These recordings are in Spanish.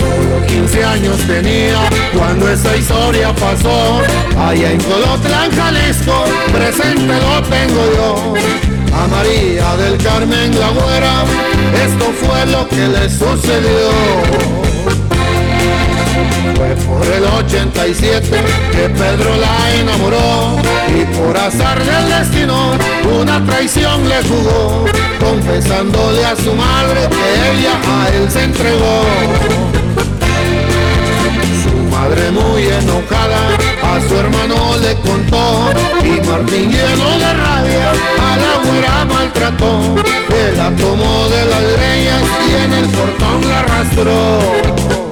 Solo 15 años tenía cuando esa historia pasó. Allá en Colotlán, Jalisco, presente lo tengo yo. A María del Carmen la güera, esto fue lo que le sucedió. Fue por el 87 que Pedro la enamoró y por azar del destino una traición le jugó, confesándole a su madre que ella a él se entregó. Su madre muy enojada a su hermano le contó y Martín lleno de rabia a la güera maltrató. Él la tomó de las greñas y en el portón la arrastró.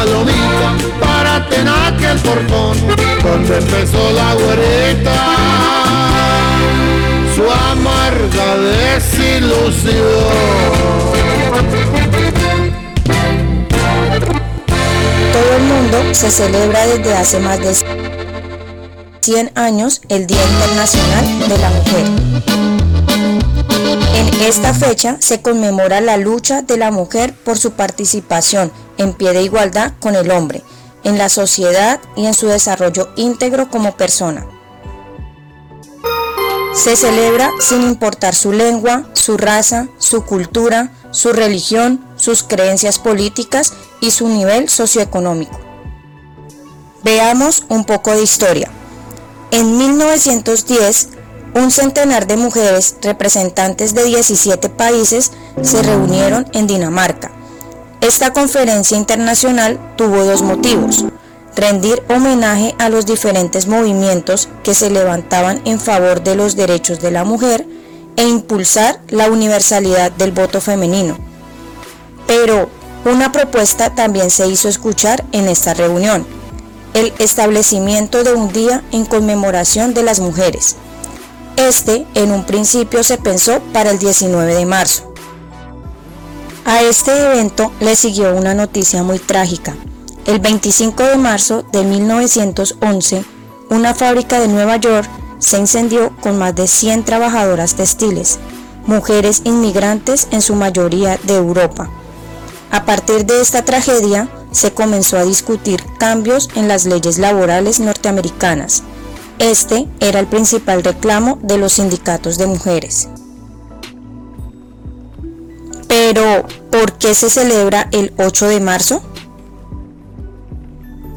Palomita, para tener el portón, donde empezó la güerita su amarga desilusión. Todo el mundo se celebra desde hace más de 100 años el Día Internacional de la Mujer. En esta fecha se conmemora la lucha de la mujer por su participación en pie de igualdad con el hombre, en la sociedad y en su desarrollo íntegro como persona. Se celebra sin importar su lengua, su raza, su cultura, su religión, sus creencias políticas y su nivel socioeconómico. Veamos un poco de historia. En 1910, un centenar de mujeres representantes de 17 países se reunieron en Dinamarca. Esta conferencia internacional tuvo dos motivos rendir homenaje a los diferentes movimientos que se levantaban en favor de los derechos de la mujer e impulsar la universalidad del voto femenino. Pero una propuesta también se hizo escuchar en esta reunión, el establecimiento de un día en conmemoración de las mujeres. Este en un principio se pensó para el 19 de marzo. A este evento le siguió una noticia muy trágica, el 25 de marzo de 1911, una fábrica de Nueva York se incendió con más de 100 trabajadoras textiles, mujeres inmigrantes en su mayoría de Europa. A partir de esta tragedia, se comenzó a discutir cambios en las leyes laborales norteamericanas. Este era el principal reclamo de los sindicatos de mujeres. Pero, ¿por qué se celebra el 8 de marzo?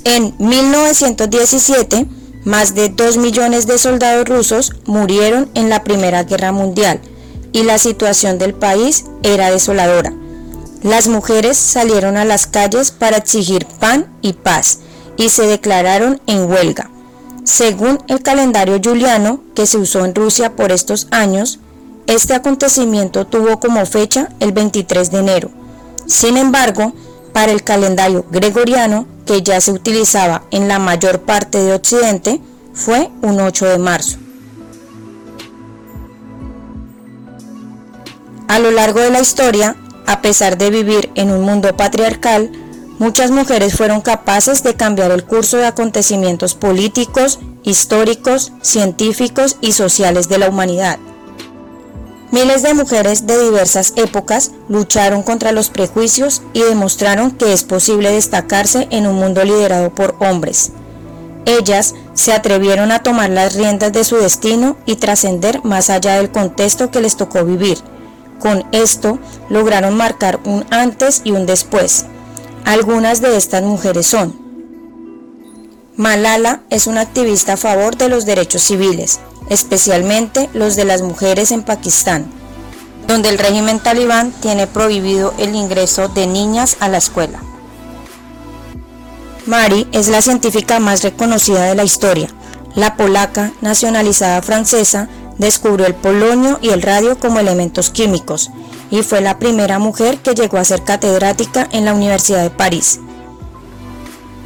En 1917, más de 2 millones de soldados rusos murieron en la Primera Guerra Mundial y la situación del país era desoladora. Las mujeres salieron a las calles para exigir pan y paz y se declararon en huelga. Según el calendario juliano que se usó en Rusia por estos años, este acontecimiento tuvo como fecha el 23 de enero. Sin embargo, para el calendario gregoriano que ya se utilizaba en la mayor parte de Occidente, fue un 8 de marzo. A lo largo de la historia, a pesar de vivir en un mundo patriarcal, muchas mujeres fueron capaces de cambiar el curso de acontecimientos políticos, históricos, científicos y sociales de la humanidad. Miles de mujeres de diversas épocas lucharon contra los prejuicios y demostraron que es posible destacarse en un mundo liderado por hombres. Ellas se atrevieron a tomar las riendas de su destino y trascender más allá del contexto que les tocó vivir. Con esto lograron marcar un antes y un después. Algunas de estas mujeres son Malala es una activista a favor de los derechos civiles, especialmente los de las mujeres en Pakistán, donde el régimen talibán tiene prohibido el ingreso de niñas a la escuela. Mari es la científica más reconocida de la historia. La polaca, nacionalizada francesa, descubrió el polonio y el radio como elementos químicos y fue la primera mujer que llegó a ser catedrática en la Universidad de París.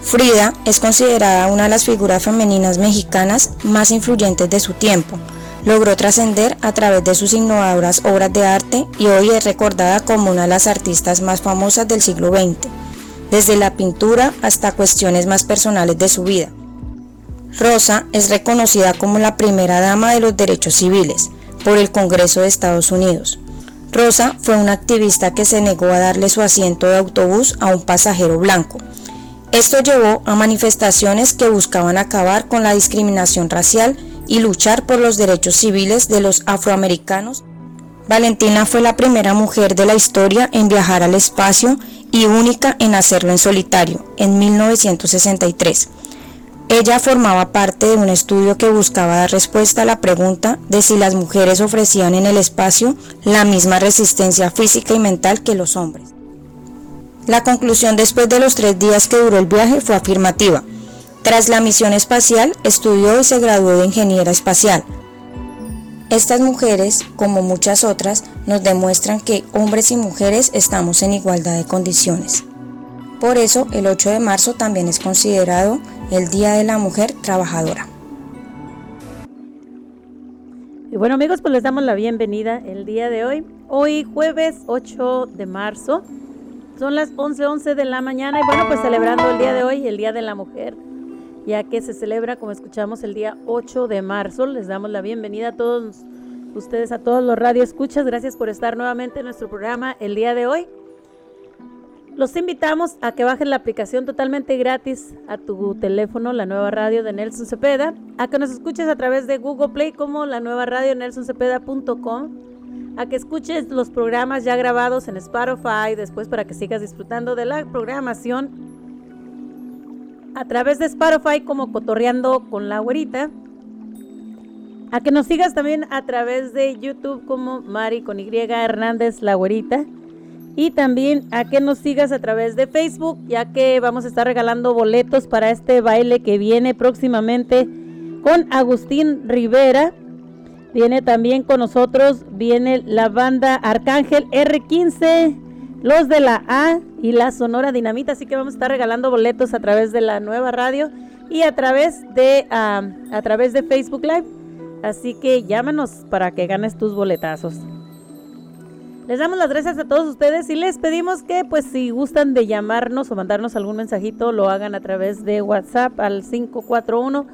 Frida es considerada una de las figuras femeninas mexicanas más influyentes de su tiempo. Logró trascender a través de sus innovadoras obras de arte y hoy es recordada como una de las artistas más famosas del siglo XX, desde la pintura hasta cuestiones más personales de su vida. Rosa es reconocida como la primera dama de los derechos civiles por el Congreso de Estados Unidos. Rosa fue una activista que se negó a darle su asiento de autobús a un pasajero blanco esto llevó a manifestaciones que buscaban acabar con la discriminación racial y luchar por los derechos civiles de los afroamericanos. Valentina fue la primera mujer de la historia en viajar al espacio y única en hacerlo en solitario, en 1963. Ella formaba parte de un estudio que buscaba dar respuesta a la pregunta de si las mujeres ofrecían en el espacio la misma resistencia física y mental que los hombres. La conclusión después de los tres días que duró el viaje fue afirmativa. Tras la misión espacial, estudió y se graduó de ingeniera espacial. Estas mujeres, como muchas otras, nos demuestran que hombres y mujeres estamos en igualdad de condiciones. Por eso, el 8 de marzo también es considerado el Día de la Mujer Trabajadora. Y bueno amigos, pues les damos la bienvenida el día de hoy. Hoy jueves 8 de marzo son las 11:11 de la mañana y bueno, pues celebrando el día de hoy, el Día de la Mujer, ya que se celebra, como escuchamos, el día 8 de marzo. Les damos la bienvenida a todos ustedes, a todos los radioescuchas. Gracias por estar nuevamente en nuestro programa el día de hoy. Los invitamos a que bajen la aplicación totalmente gratis a tu teléfono, la nueva radio de Nelson Cepeda, a que nos escuches a través de Google Play como la nueva radio nelsoncepeda.com a que escuches los programas ya grabados en Spotify después para que sigas disfrutando de la programación a través de Spotify como Cotorreando con la Güerita. A que nos sigas también a través de YouTube como Mari con Y Hernández La Güerita. Y también a que nos sigas a través de Facebook, ya que vamos a estar regalando boletos para este baile que viene próximamente con Agustín Rivera Viene también con nosotros, viene la banda Arcángel R15, los de la A y la Sonora Dinamita. Así que vamos a estar regalando boletos a través de la nueva radio y a través de, a través de Facebook Live. Así que llámanos para que ganes tus boletazos. Les damos las gracias a todos ustedes y les pedimos que pues si gustan de llamarnos o mandarnos algún mensajito lo hagan a través de WhatsApp al 541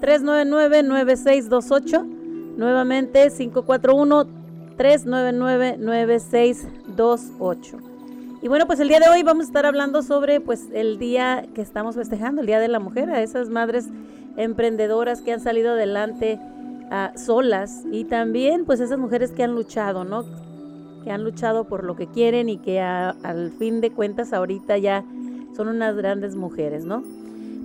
399 9628 Nuevamente 541-399-9628. Y bueno, pues el día de hoy vamos a estar hablando sobre pues el día que estamos festejando, el Día de la Mujer, a esas madres emprendedoras que han salido adelante solas y también pues esas mujeres que han luchado, ¿no? Que han luchado por lo que quieren y que al fin de cuentas ahorita ya son unas grandes mujeres, ¿no?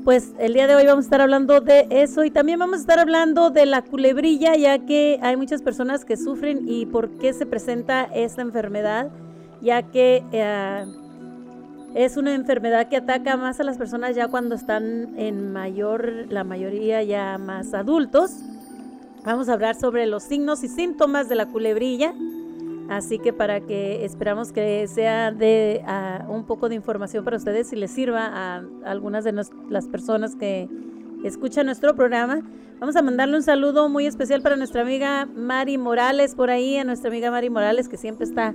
Pues el día de hoy vamos a estar hablando de eso y también vamos a estar hablando de la culebrilla, ya que hay muchas personas que sufren y por qué se presenta esta enfermedad, ya que eh, es una enfermedad que ataca más a las personas ya cuando están en mayor, la mayoría ya más adultos. Vamos a hablar sobre los signos y síntomas de la culebrilla. Así que para que esperamos que sea de un poco de información para ustedes y les sirva a algunas de las personas que escuchan nuestro programa. Vamos a mandarle un saludo muy especial para nuestra amiga Mari Morales por ahí, a nuestra amiga Mari Morales que siempre está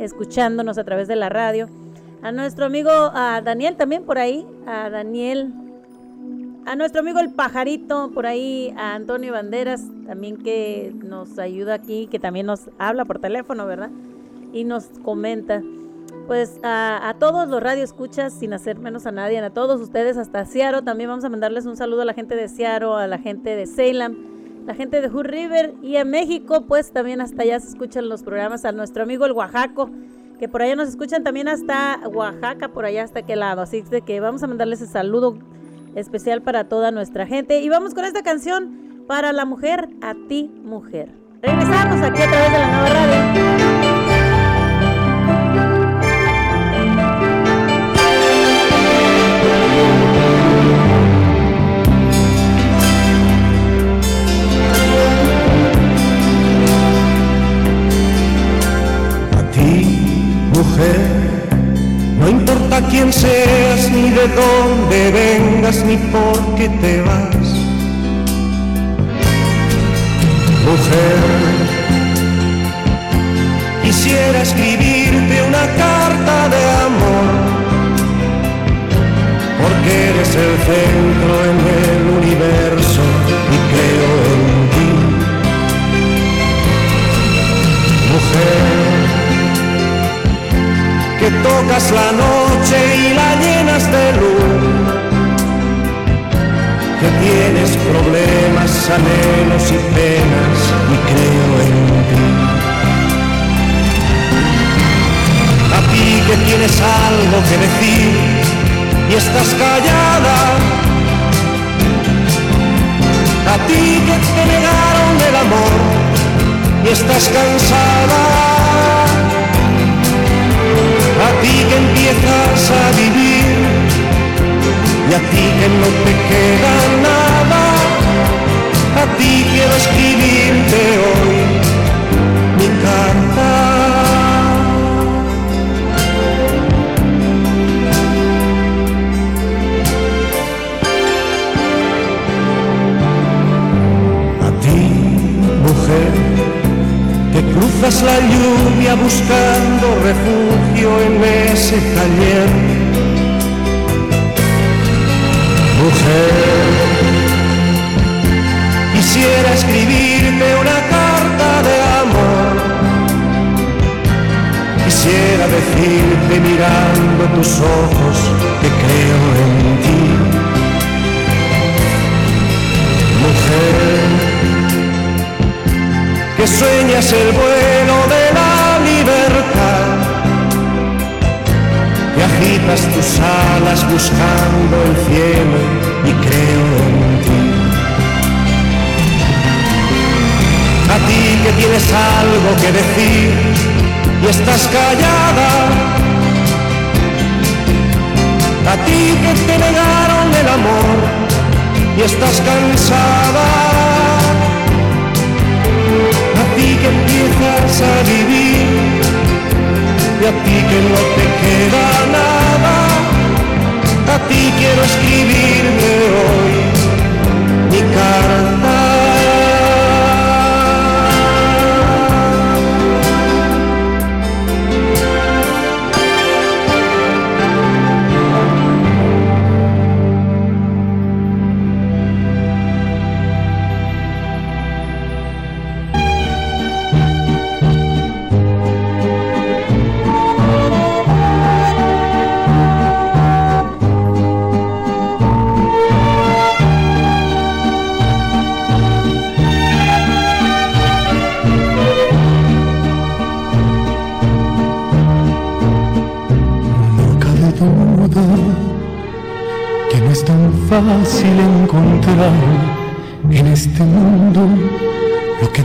escuchándonos a través de la radio. A nuestro amigo a Daniel también por ahí, a Daniel a nuestro amigo el pajarito, por ahí, a Antonio Banderas, también que nos ayuda aquí, que también nos habla por teléfono, ¿verdad? Y nos comenta. Pues a, todos los radioescuchas, sin hacer menos a nadie, a todos ustedes, hasta Seattle, también vamos a mandarles un saludo a la gente de Seattle, a la gente de Salem, la gente de Hood River y a México, pues también hasta allá se escuchan los programas, a nuestro amigo el Oaxaco, que por allá nos escuchan también hasta Oaxaca, por allá hasta aquel lado. Así que vamos a mandarles ese saludo especial para toda nuestra gente. Y vamos con esta canción para la mujer, a ti mujer. Regresamos aquí a través de la nueva radio. A ti mujer no importa quién seas, ni de dónde vengas, ni por qué te vas. Mujer, quisiera escribirte una carta de amor, porque eres el centro en el universo y creo en ti. Mujer, tocas la noche y la llenas de luz, que tienes problemas, anhelos y penas y creo en ti. A ti que tienes algo que decir y estás callada, a ti que te negaron el amor y estás cansada ti que empiezas a vivir y a ti que no te queda nada, a ti quiero escribirte hoy cruzas la lluvia buscando refugio en ese taller. Mujer, quisiera escribirte una carta de amor. Quisiera decirte mirando tus ojos que creo en ti. Mujer, que sueñas el vuelo de la libertad, que agitas tus alas buscando el cielo y creo en ti. A ti que tienes algo que decir y estás callada, a ti que te negaron el amor y estás cansada que empiezas a vivir y a ti que no te queda nada, a ti quiero escribirme hoy mi carta.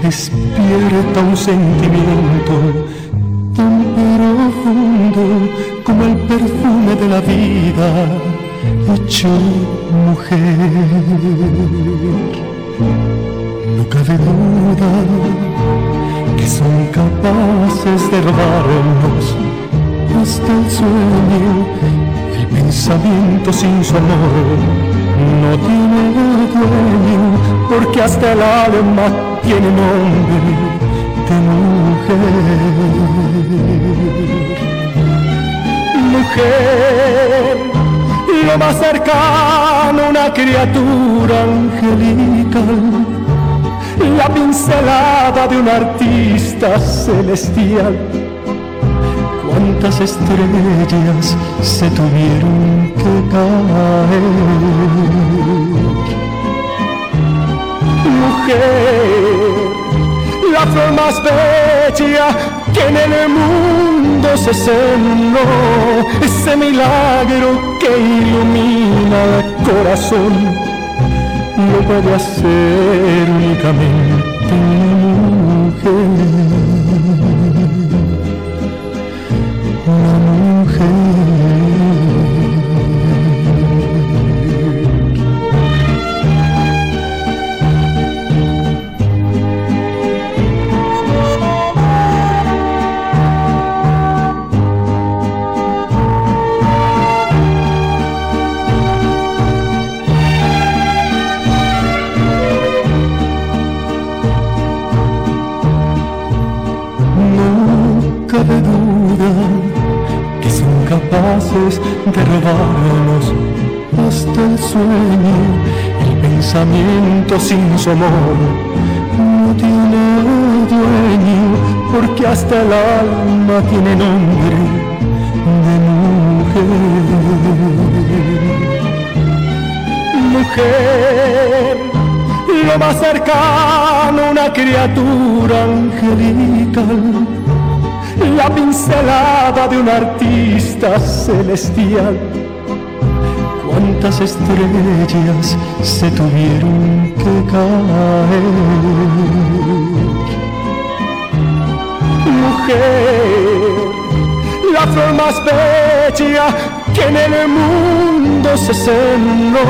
Despierta un sentimiento tan profundo como el perfume de la vida hecho mujer. No cabe duda que son capaces de robarnos hasta el sueño, el pensamiento sin su amor no tiene dueño, porque hasta el alma tiene nombre de mujer. Mujer lo más cercano una criatura angelical, la pincelada de un artista celestial. Cuántas estrellas se tuvieron que caer. Mujer, la flor más bella que en el mundo se sembró ese milagro que ilumina el corazón. Lo puede hacer únicamente una mujer. de sin su amor no tiene dueño, porque hasta el alma tiene nombre de mujer. Mujer, lo más cercano, una criatura angelical la pincelada de un artista celestial. Cuántas estrellas se tuvieron que caer. Mujer, la flor más bella que en el mundo se sembró,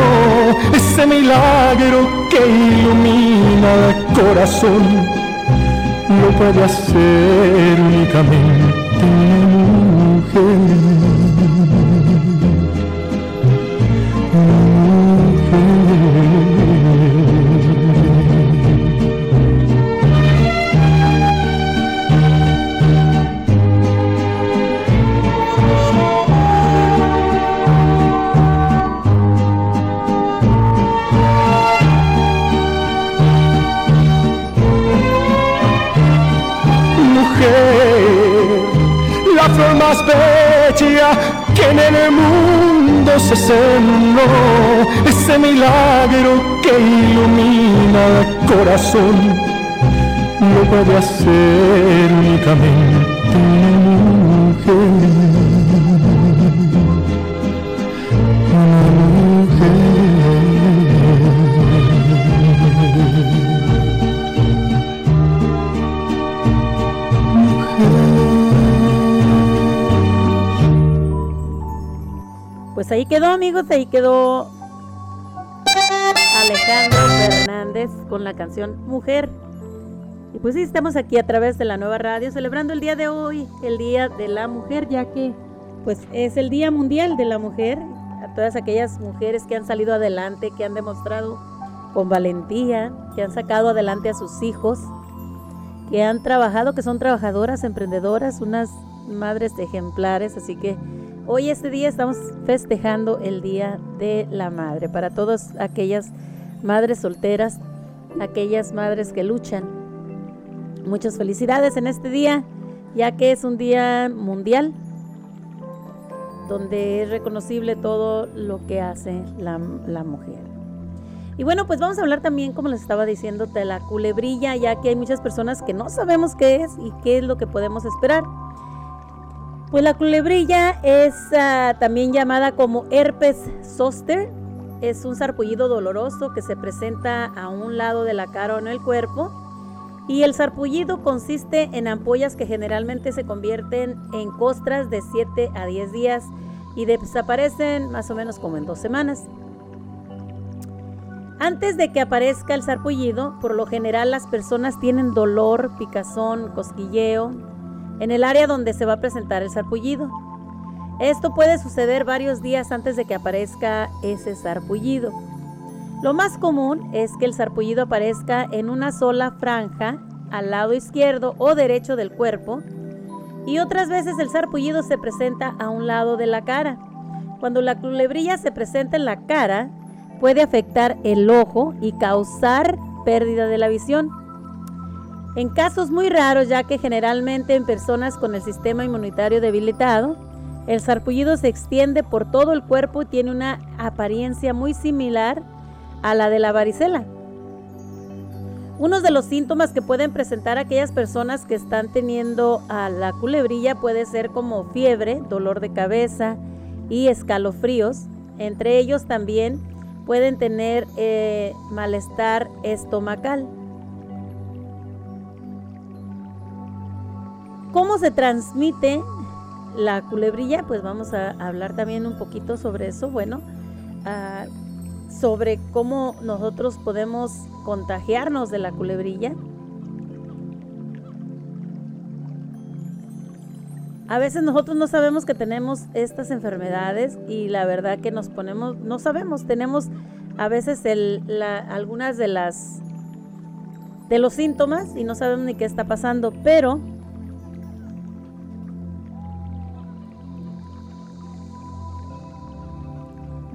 ese milagro que ilumina el corazón lo puede hacer únicamente mujer. Se sembró, ese milagro que ilumina el corazón, lo puede hacer únicamente ahí quedó, amigos, ahí quedó Alejandro Fernández con la canción Mujer. Y pues sí, estamos aquí a través de la nueva radio celebrando el día de hoy, el Día de la Mujer, ya que pues es el Día Mundial de la Mujer. A todas aquellas mujeres que han salido adelante, que han demostrado con valentía, que han sacado adelante a sus hijos, que han trabajado, que son trabajadoras, emprendedoras, unas madres ejemplares. Así que Hoy este día estamos festejando el Día de la Madre para todas aquellas madres solteras, aquellas madres que luchan. Muchas felicidades en este día, ya que es un día mundial donde es reconocible todo lo que hace la, mujer. Y bueno, pues vamos a hablar también, como les estaba diciendo, de la culebrilla, ya que hay muchas personas que no sabemos qué es y qué es lo que podemos esperar. Pues la culebrilla es ah, también llamada como herpes zoster. Es un sarpullido doloroso que se presenta a un lado de la cara o en el cuerpo. Y el sarpullido consiste en ampollas que generalmente se convierten en costras de 7 a 10 días y desaparecen más o menos como en dos semanas. Antes de que aparezca el sarpullido, por lo general las personas tienen dolor, picazón, cosquilleo en el área donde se va a presentar el sarpullido. Esto puede suceder varios días antes de que aparezca ese sarpullido. Lo más común es que el sarpullido aparezca en una sola franja al lado izquierdo o derecho del cuerpo y otras veces el sarpullido se presenta a un lado de la cara. Cuando la culebrilla se presenta en la cara, puede afectar el ojo y causar pérdida de la visión. En casos muy raros, ya que generalmente en personas con el sistema inmunitario debilitado, el sarpullido se extiende por todo el cuerpo y tiene una apariencia muy similar a la de la varicela. Uno de los síntomas que pueden presentar aquellas personas que están teniendo a la culebrilla puede ser como fiebre, dolor de cabeza y escalofríos. Entre ellos también pueden tener eh, malestar estomacal. ¿Cómo se transmite la culebrilla? Pues vamos a hablar también un poquito sobre eso. Bueno, ah, sobre cómo nosotros podemos contagiarnos de la culebrilla. A veces nosotros no sabemos que tenemos estas enfermedades y la verdad que nos ponemos, no sabemos, tenemos a veces algunas de las de los síntomas y no sabemos ni qué está pasando, pero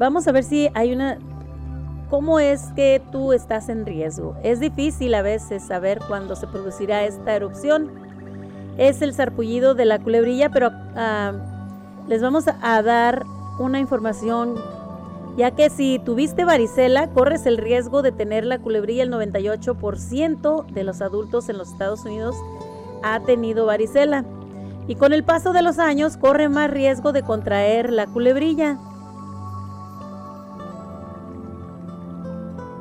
vamos a ver si hay una cómo es que tú estás en riesgo. Es difícil a veces saber cuándo se producirá esta erupción es el sarpullido de la culebrilla, pero ah, les vamos a dar una información, ya que si tuviste varicela, corres el riesgo de tener la culebrilla. El 98% de los adultos en los Estados Unidos ha tenido varicela. Y con el paso de los años corre más riesgo de contraer la culebrilla.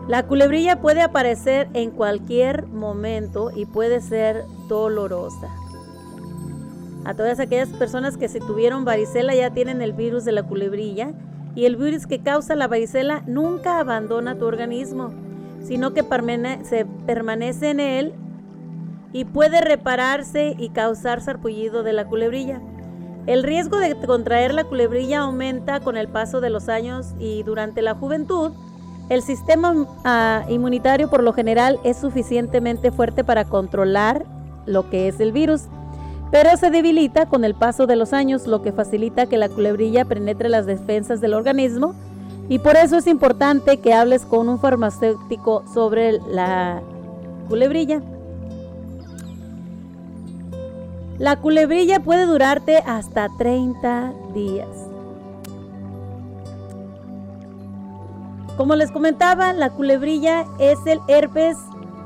La culebrilla puede aparecer en cualquier momento y puede ser dolorosa a todas aquellas personas que si tuvieron varicela ya tienen el virus de la culebrilla y el virus que causa la varicela nunca abandona tu organismo, sino que se permanece en él y puede repararse y causar sarpullido de la culebrilla. El riesgo de contraer la culebrilla aumenta con el paso de los años y durante la juventud. El sistema ah, inmunitario por lo general es suficientemente fuerte para controlar lo que es el virus pero se debilita con el paso de los años, lo que facilita que la culebrilla penetre las defensas del organismo y por eso es importante que hables con un farmacéutico sobre la culebrilla. La culebrilla puede durarte hasta 30 días. Como les comentaba, la culebrilla es el herpes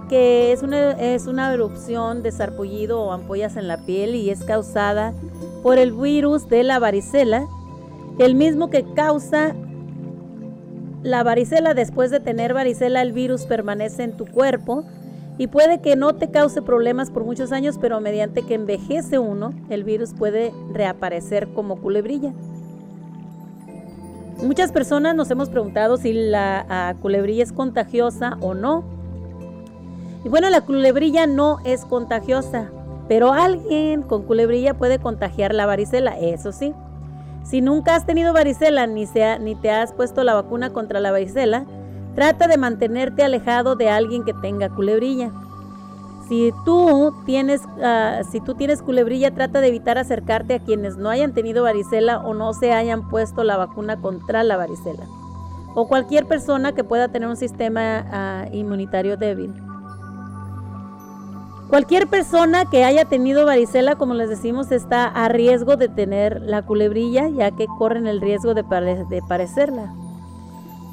que es una, erupción de sarpullido o ampollas en la piel y es causada por el virus de la varicela, el mismo que causa la varicela. Después de tener varicela, el virus permanece en tu cuerpo y puede que no te cause problemas por muchos años, pero mediante que envejece uno, el virus puede reaparecer como culebrilla. Muchas personas nos hemos preguntado si la culebrilla es contagiosa o no. Y bueno, la culebrilla no es contagiosa, pero alguien con culebrilla puede contagiar la varicela, eso sí. Si nunca has tenido varicela ni, ni te has puesto la vacuna contra la varicela, trata de mantenerte alejado de alguien que tenga culebrilla. Si tú tienes, ah, si tú tienes culebrilla, trata de evitar acercarte a quienes no hayan tenido varicela o no se hayan puesto la vacuna contra la varicela. O cualquier persona que pueda tener un sistema ah, inmunitario débil. Cualquier persona que haya tenido varicela, como les decimos, está a riesgo de tener la culebrilla, ya que corren el riesgo de, parecerla.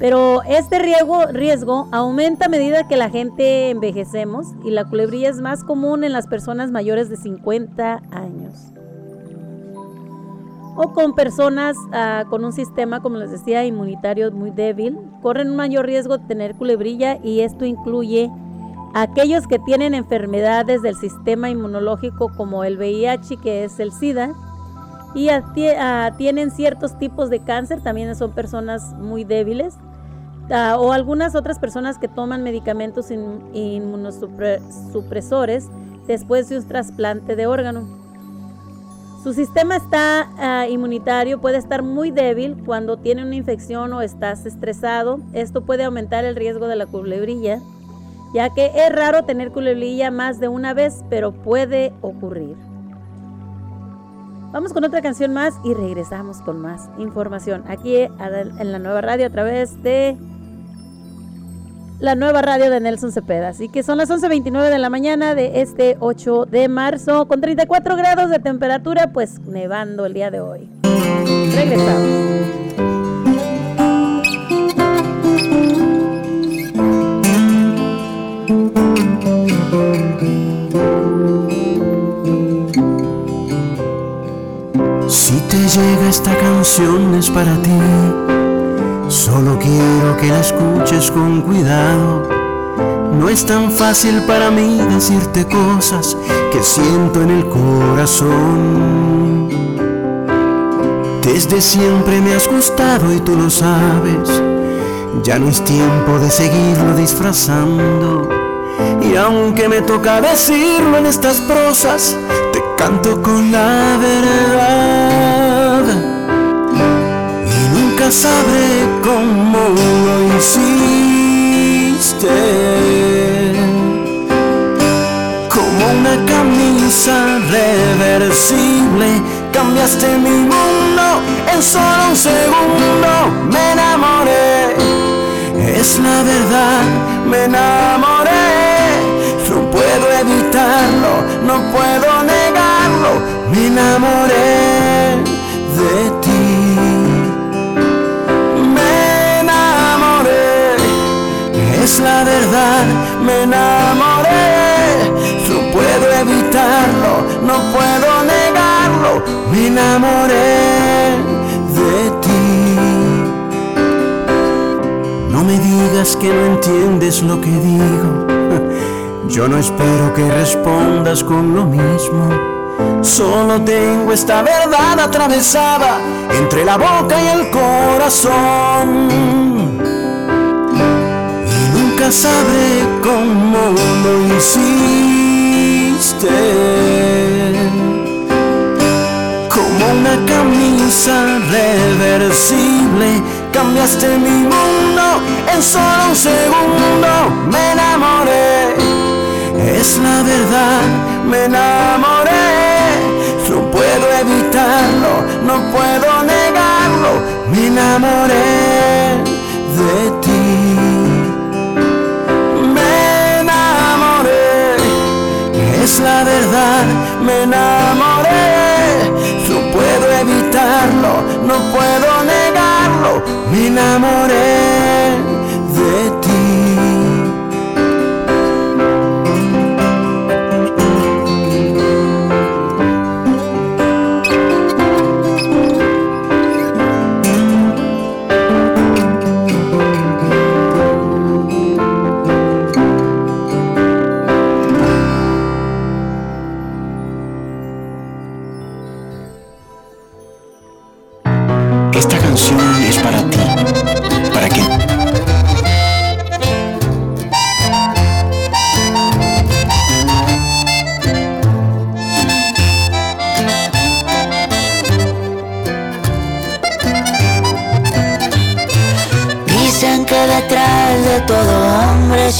Pero este riesgo, aumenta a medida que la gente envejecemos y la culebrilla es más común en las personas mayores de 50 años. O con personas ah, con un sistema, como les decía, inmunitario muy débil, corren un mayor riesgo de tener culebrilla y esto incluye aquellos que tienen enfermedades del sistema inmunológico como el VIH, que es el SIDA, y tienen ciertos tipos de cáncer, también son personas muy débiles, Ah, o algunas otras personas que toman medicamentos inmunosupresores después de un trasplante de órgano. Su sistema está, ah, inmunitario puede estar muy débil cuando tiene una infección o estás estresado. Esto puede aumentar el riesgo de la culebrilla, ya que es raro tener culebrilla más de una vez, pero puede ocurrir. Vamos con otra canción más y regresamos con más información aquí en la nueva radio a través de la nueva radio de Nelson Cepeda. Así que son las 11.29 de la mañana de este 8 de marzo con 34 grados de temperatura, pues nevando el día de hoy. Regresamos. Si te llega esta canción es para ti Solo quiero que la escuches con cuidado. No es tan fácil para mí decirte cosas que siento en el corazón. Desde siempre me has gustado y tú lo sabes. Ya no es tiempo de seguirlo disfrazando. Y aunque me toca decirlo en estas prosas, te canto con la verdad sabré cómo lo hiciste. Como una camisa reversible, cambiaste mi mundo en solo un segundo. Me enamoré, es la verdad, me enamoré. No puedo evitarlo, no puedo negarlo, lo que digo. Yo no espero que respondas con lo mismo. Solo tengo esta verdad atravesada entre la boca y el corazón nunca sabré cómo lo hiciste. Como una camisa reversible, cambiaste mi mundo en solo un segundo. Me enamoré, es la verdad, me enamoré. No puedo evitarlo, no puedo negarlo, me enamoré de ti. es la verdad, me enamoré. Me enamoré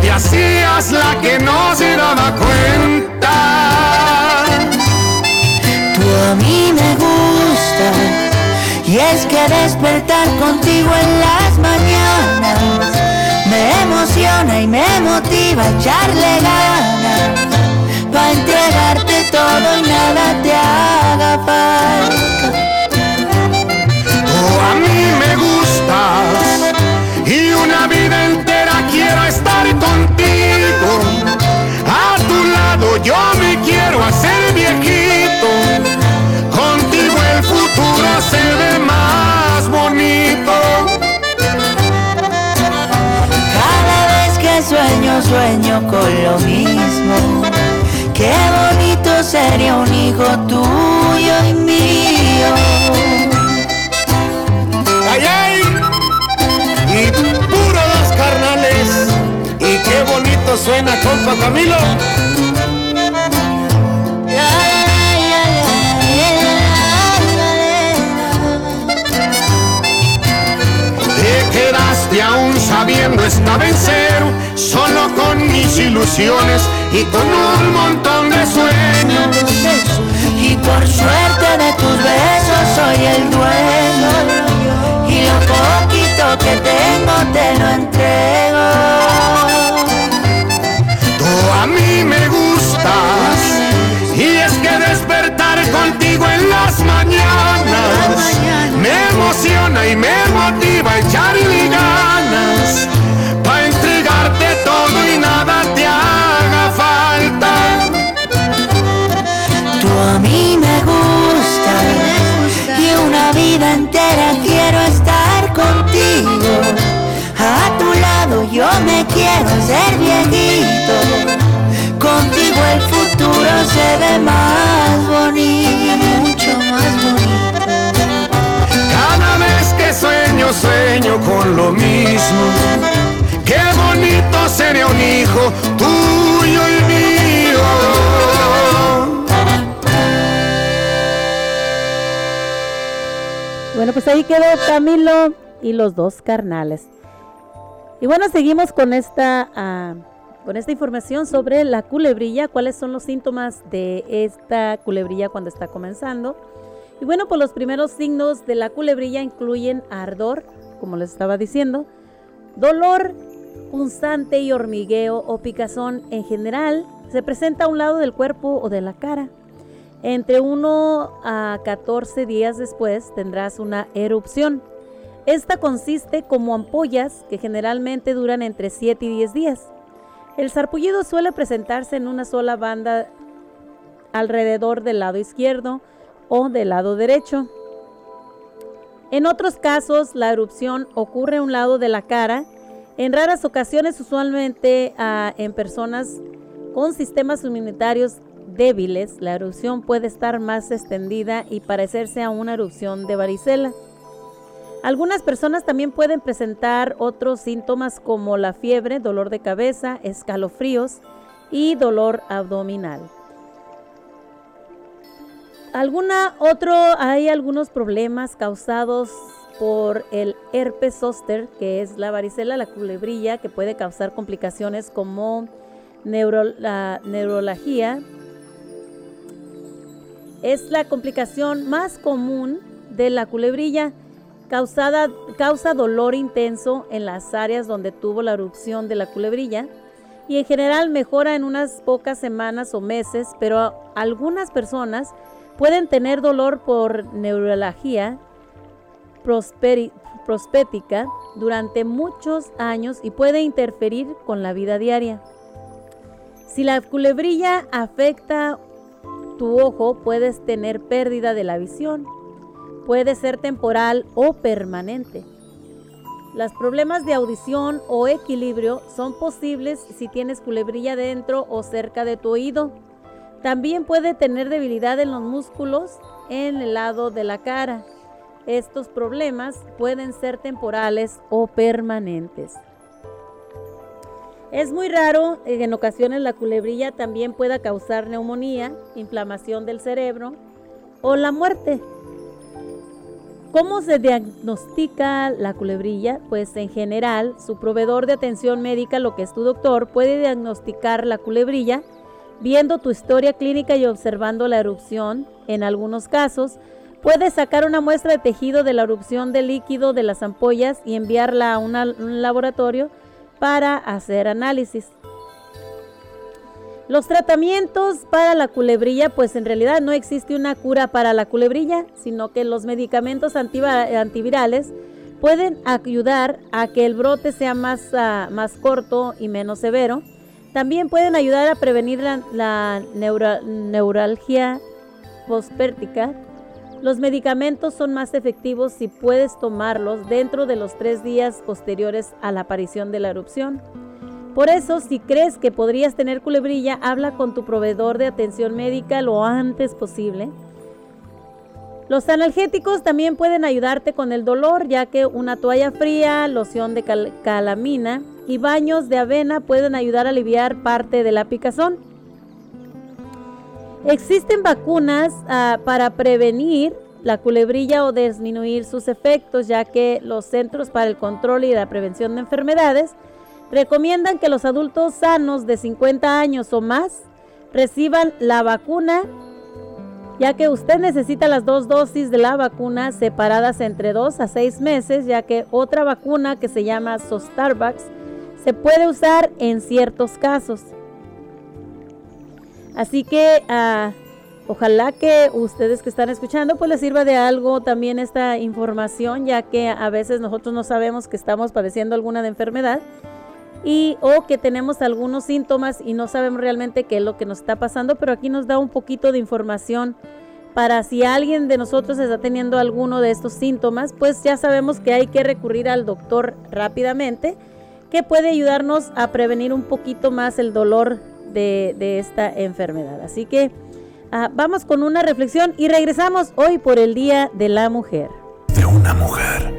te hacías la que no se daba cuenta. Tú a mí me gusta y es que despertar contigo en las mañanas me emociona y me motiva a echarle ganas para entregarte todo y nada te haga falta. Tú a mí me gustas y una vida contigo. A tu lado yo me quiero hacer viejito. Contigo el futuro se ve más bonito. Cada vez que sueño, sueño con lo mismo. Qué bonito sería un hijo tuyo y mío. Suena, compa Camilo. Te quedaste aún sabiendo esta vencer, solo con mis ilusiones y con un montón de sueños. Y por suerte de tus besos soy el dueño. Y lo poquito que tengo te lo entrego. Contigo en las mañanas me emociona y me motiva a echarle ganas para entregarte todo y nada te haga falta. Tú a mí me gustas y una vida entera quiero estar contigo. A tu lado yo me quiero ser viejito. Contigo el futuro se ve más bonito, sueño, con lo mismo. Qué bonito sería un hijo tuyo y mío. Bueno, pues ahí quedó Camilo y los dos carnales. Y bueno, seguimos con esta, ah, con esta información sobre la culebrilla, cuáles son los síntomas de esta culebrilla cuando está comenzando. Y bueno, pues los primeros signos de la culebrilla incluyen ardor, como les estaba diciendo, dolor punzante y hormigueo o picazón en general se presenta a un lado del cuerpo o de la cara. Entre 1 a 14 días después tendrás una erupción. Esta consiste como ampollas que generalmente duran entre 7 y 10 días. El sarpullido suele presentarse en una sola banda alrededor del lado izquierdo o del lado derecho. En otros casos, la erupción ocurre a un lado de la cara. En raras ocasiones, usualmente ah, en personas con sistemas inmunitarios débiles, la erupción puede estar más extendida y parecerse a una erupción de varicela. Algunas personas también pueden presentar otros síntomas como la fiebre, dolor de cabeza, escalofríos y dolor abdominal. Alguna otro hay algunos problemas causados por el herpes zóster, que es la varicela, la culebrilla, que puede causar complicaciones como neuro, neurología. Es la complicación más común de la culebrilla. Causada, causa dolor intenso en las áreas donde tuvo la erupción de la culebrilla y en general mejora en unas pocas semanas o meses, pero algunas personas pueden tener dolor por neuralgia prospética durante muchos años y puede interferir con la vida diaria. Si la culebrilla afecta tu ojo, puedes tener pérdida de la visión. Puede ser temporal o permanente. Los problemas de audición o equilibrio son posibles si tienes culebrilla dentro o cerca de tu oído. También puede tener debilidad en los músculos en el lado de la cara. Estos problemas pueden ser temporales o permanentes. Es muy raro, eh, en ocasiones la culebrilla también pueda causar neumonía, inflamación del cerebro o la muerte. ¿Cómo se diagnostica la culebrilla? Pues en general, su proveedor de atención médica, lo que es tu doctor, puede diagnosticar la culebrilla viendo tu historia clínica y observando la erupción. En algunos casos, puede sacar una muestra de tejido de la erupción de líquido de las ampollas y enviarla a un laboratorio para hacer análisis. Los tratamientos para la culebrilla, pues en realidad no existe una cura para la culebrilla, sino que los medicamentos antivirales pueden ayudar a que el brote sea más, ah, más corto y menos severo. También pueden ayudar a prevenir la, la neura- neuralgia pospértica. Los medicamentos son más efectivos si puedes tomarlos dentro de los tres días posteriores a la aparición de la erupción. Por eso, si crees que podrías tener culebrilla, habla con tu proveedor de atención médica lo antes posible. Los analgésicos también pueden ayudarte con el dolor, ya que una toalla fría, loción de calamina y baños de avena pueden ayudar a aliviar parte de la picazón. Existen vacunas ah, para prevenir la culebrilla o disminuir sus efectos, ya que los Centros para el Control y la Prevención de Enfermedades recomiendan que los adultos sanos de 50 años o más reciban la vacuna, ya que usted necesita las dos dosis de la vacuna separadas entre 2 a 6 meses, ya que otra vacuna que se llama Starbucks se puede usar en ciertos casos. Así que uh, Ojalá que ustedes que están escuchando pues les sirva de algo también esta información, ya que a veces nosotros no sabemos que estamos padeciendo alguna de enfermedad y o que tenemos algunos síntomas y no sabemos realmente qué es lo que nos está pasando, pero aquí nos da un poquito de información para si alguien de nosotros está teniendo alguno de estos síntomas, pues ya sabemos que hay que recurrir al doctor rápidamente, que puede ayudarnos a prevenir un poquito más el dolor de, esta enfermedad. Así que Ah, vamos con una reflexión y regresamos hoy por el Día de la Mujer. De una mujer.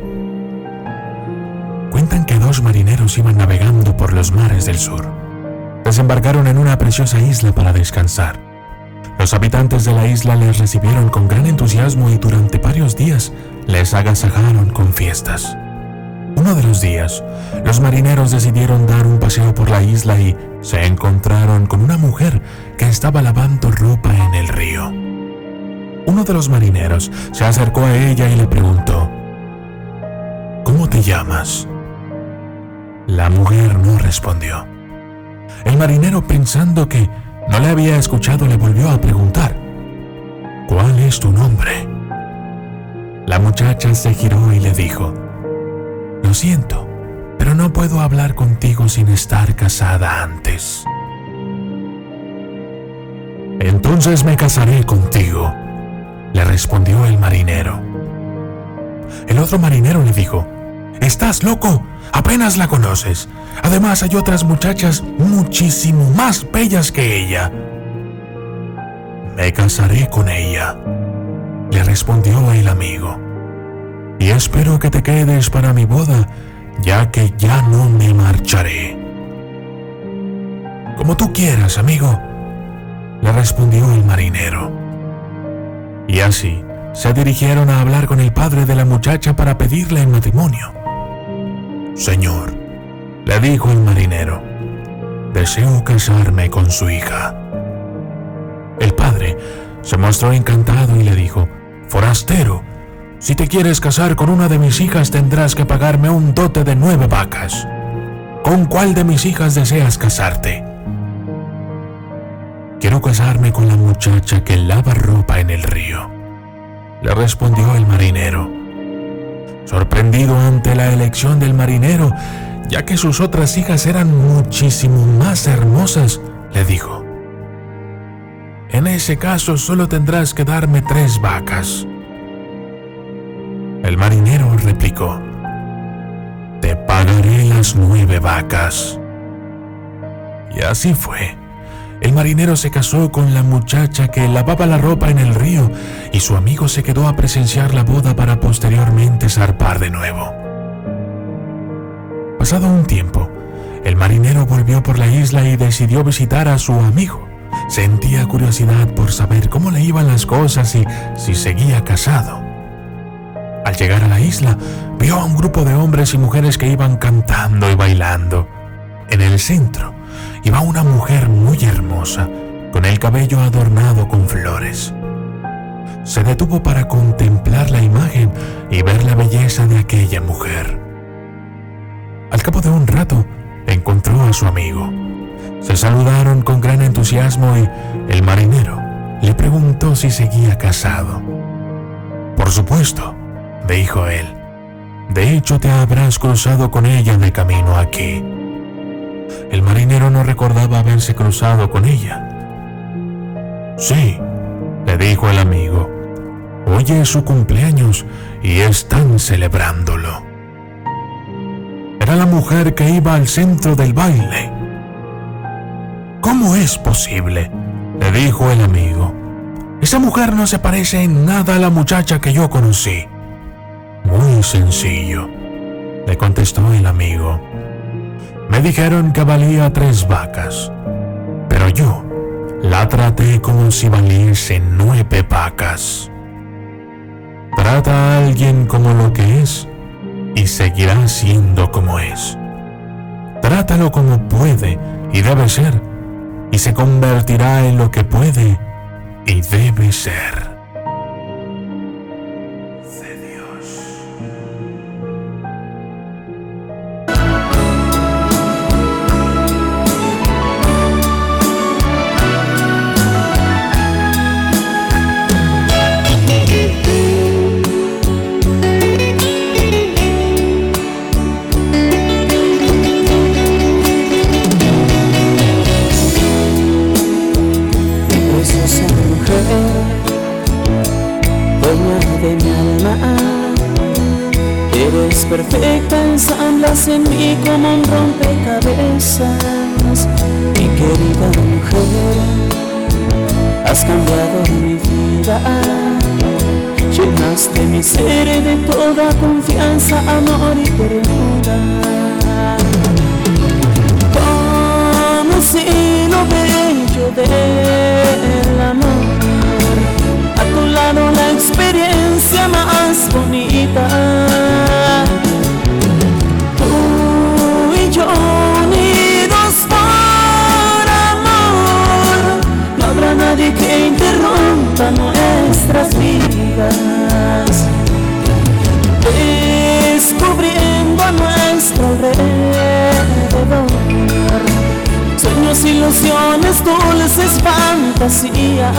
Cuentan que dos marineros iban navegando por los mares del sur. Desembarcaron en una preciosa isla para descansar. Los habitantes de la isla les recibieron con gran entusiasmo y durante varios días les agasajaron con fiestas. Uno de los días, los marineros decidieron dar un paseo por la isla y se encontraron con una mujer que estaba lavando ropa en el río. Uno de los marineros se acercó a ella y le preguntó, ¿Cómo te llamas? La mujer no respondió. El marinero, pensando que no le había escuchado, le volvió a preguntar, ¿Cuál es tu nombre? La muchacha se giró y le dijo, lo siento, pero no puedo hablar contigo sin estar casada antes. Entonces me casaré contigo, le respondió el marinero. El otro marinero le dijo, Estás loco, apenas la conoces. Además hay otras muchachas muchísimo más bellas que ella. Me casaré con ella, le respondió el amigo y espero que te quedes para mi boda, ya que ya no me marcharé. Como tú quieras, amigo, le respondió el marinero. Y así se dirigieron a hablar con el padre de la muchacha para pedirle en matrimonio. Señor, le dijo el marinero, deseo casarme con su hija. El padre se mostró encantado y le dijo, Forastero, si te quieres casar con una de mis hijas tendrás que pagarme un dote de nueve vacas. ¿Con cuál de mis hijas deseas casarte? Quiero casarme con la muchacha que lava ropa en el río, le respondió el marinero. Sorprendido ante la elección del marinero, ya que sus otras hijas eran muchísimo más hermosas, le dijo, En ese caso solo tendrás que darme tres vacas. El marinero replicó, Te pagaré las nueve vacas. Y así fue. El marinero se casó con la muchacha que lavaba la ropa en el río y su amigo se quedó a presenciar la boda para posteriormente zarpar de nuevo. Pasado un tiempo, el marinero volvió por la isla y decidió visitar a su amigo. Sentía curiosidad por saber cómo le iban las cosas y si seguía casado. Al llegar a la isla, vio a un grupo de hombres y mujeres que iban cantando y bailando. En el centro iba una mujer muy hermosa, con el cabello adornado con flores. Se detuvo para contemplar la imagen y ver la belleza de aquella mujer. Al cabo de un rato, encontró a su amigo. Se saludaron con gran entusiasmo y el marinero le preguntó si seguía casado. Por supuesto, dijo él. De hecho, te habrás cruzado con ella de camino aquí. El marinero no recordaba haberse cruzado con ella. Sí, le dijo el amigo. Hoy es su cumpleaños y están celebrándolo. Era la mujer que iba al centro del baile. ¿Cómo es posible? Le dijo el amigo. Esa mujer no se parece en nada a la muchacha que yo conocí. Muy sencillo, le contestó el amigo. Me dijeron que valía tres vacas, pero yo la traté como si valiese nueve vacas. Trata a alguien como lo que es y seguirá siendo como es. Trátalo como puede y debe ser, y se convertirá en lo que puede y debe ser. Toda confianza, amor y ternura. Como si lo bello del amor, a tu lado la experiencia más bonita unidos por amor. No habrá nadie que interrumpa nuestras vidas. Ilusiones, dulces fantasías.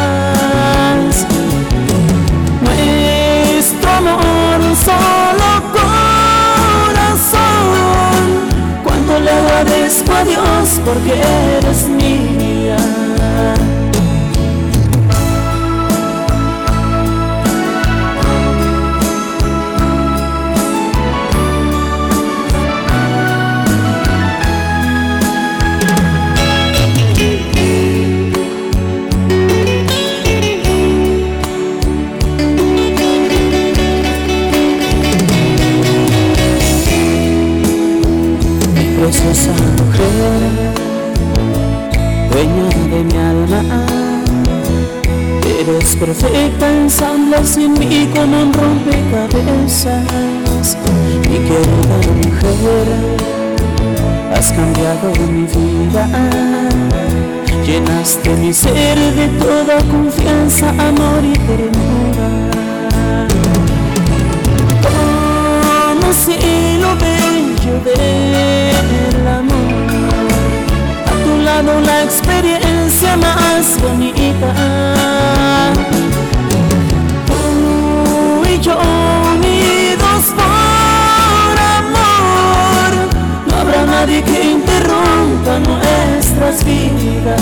Nuestro amor solo corazón le agradezco a Dios porque eres mía. Preciosa mujer, dueña de mi alma. Eres perfecta, ensamblas en mí como un rompecabezas. Mi querida mujer, has cambiado mi vida. Llenaste mi ser de toda confianza, amor y ternura. Como si lo bello de la experiencia más bonita. Tú y yo unidos por amor, no habrá nadie que interrumpa nuestras vidas.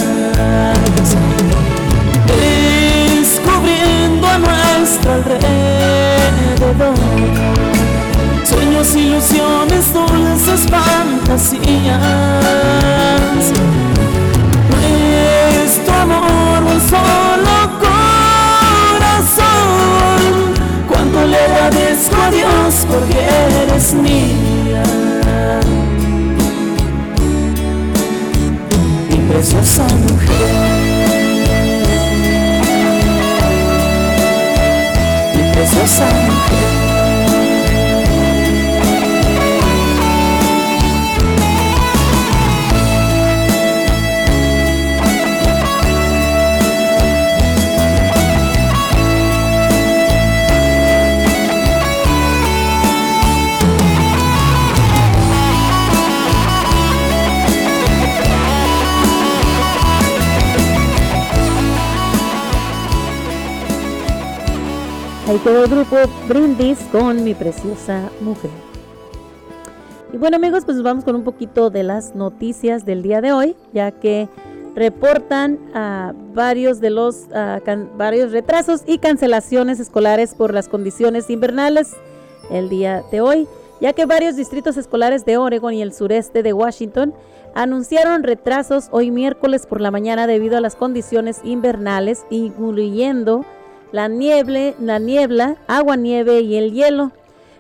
Descubriendo a nuestro alrededor sueños, ilusiones, dulces fantasías amor, un solo corazón. Cuando le agradezco a Dios porque eres mía. Mi preciosa mujer. Mi preciosa. Ahí quedó el grupo Brindis con mi preciosa mujer. Y bueno amigos, pues vamos con un poquito de las noticias del día de hoy, ya que reportan a varios de los varios retrasos y cancelaciones escolares por las condiciones invernales el día de hoy. ya que varios distritos escolares de Oregon y el sureste de Washington anunciaron retrasos hoy miércoles por la mañana debido a las condiciones invernales, incluyendo la, nieve, la niebla, agua nieve y el hielo.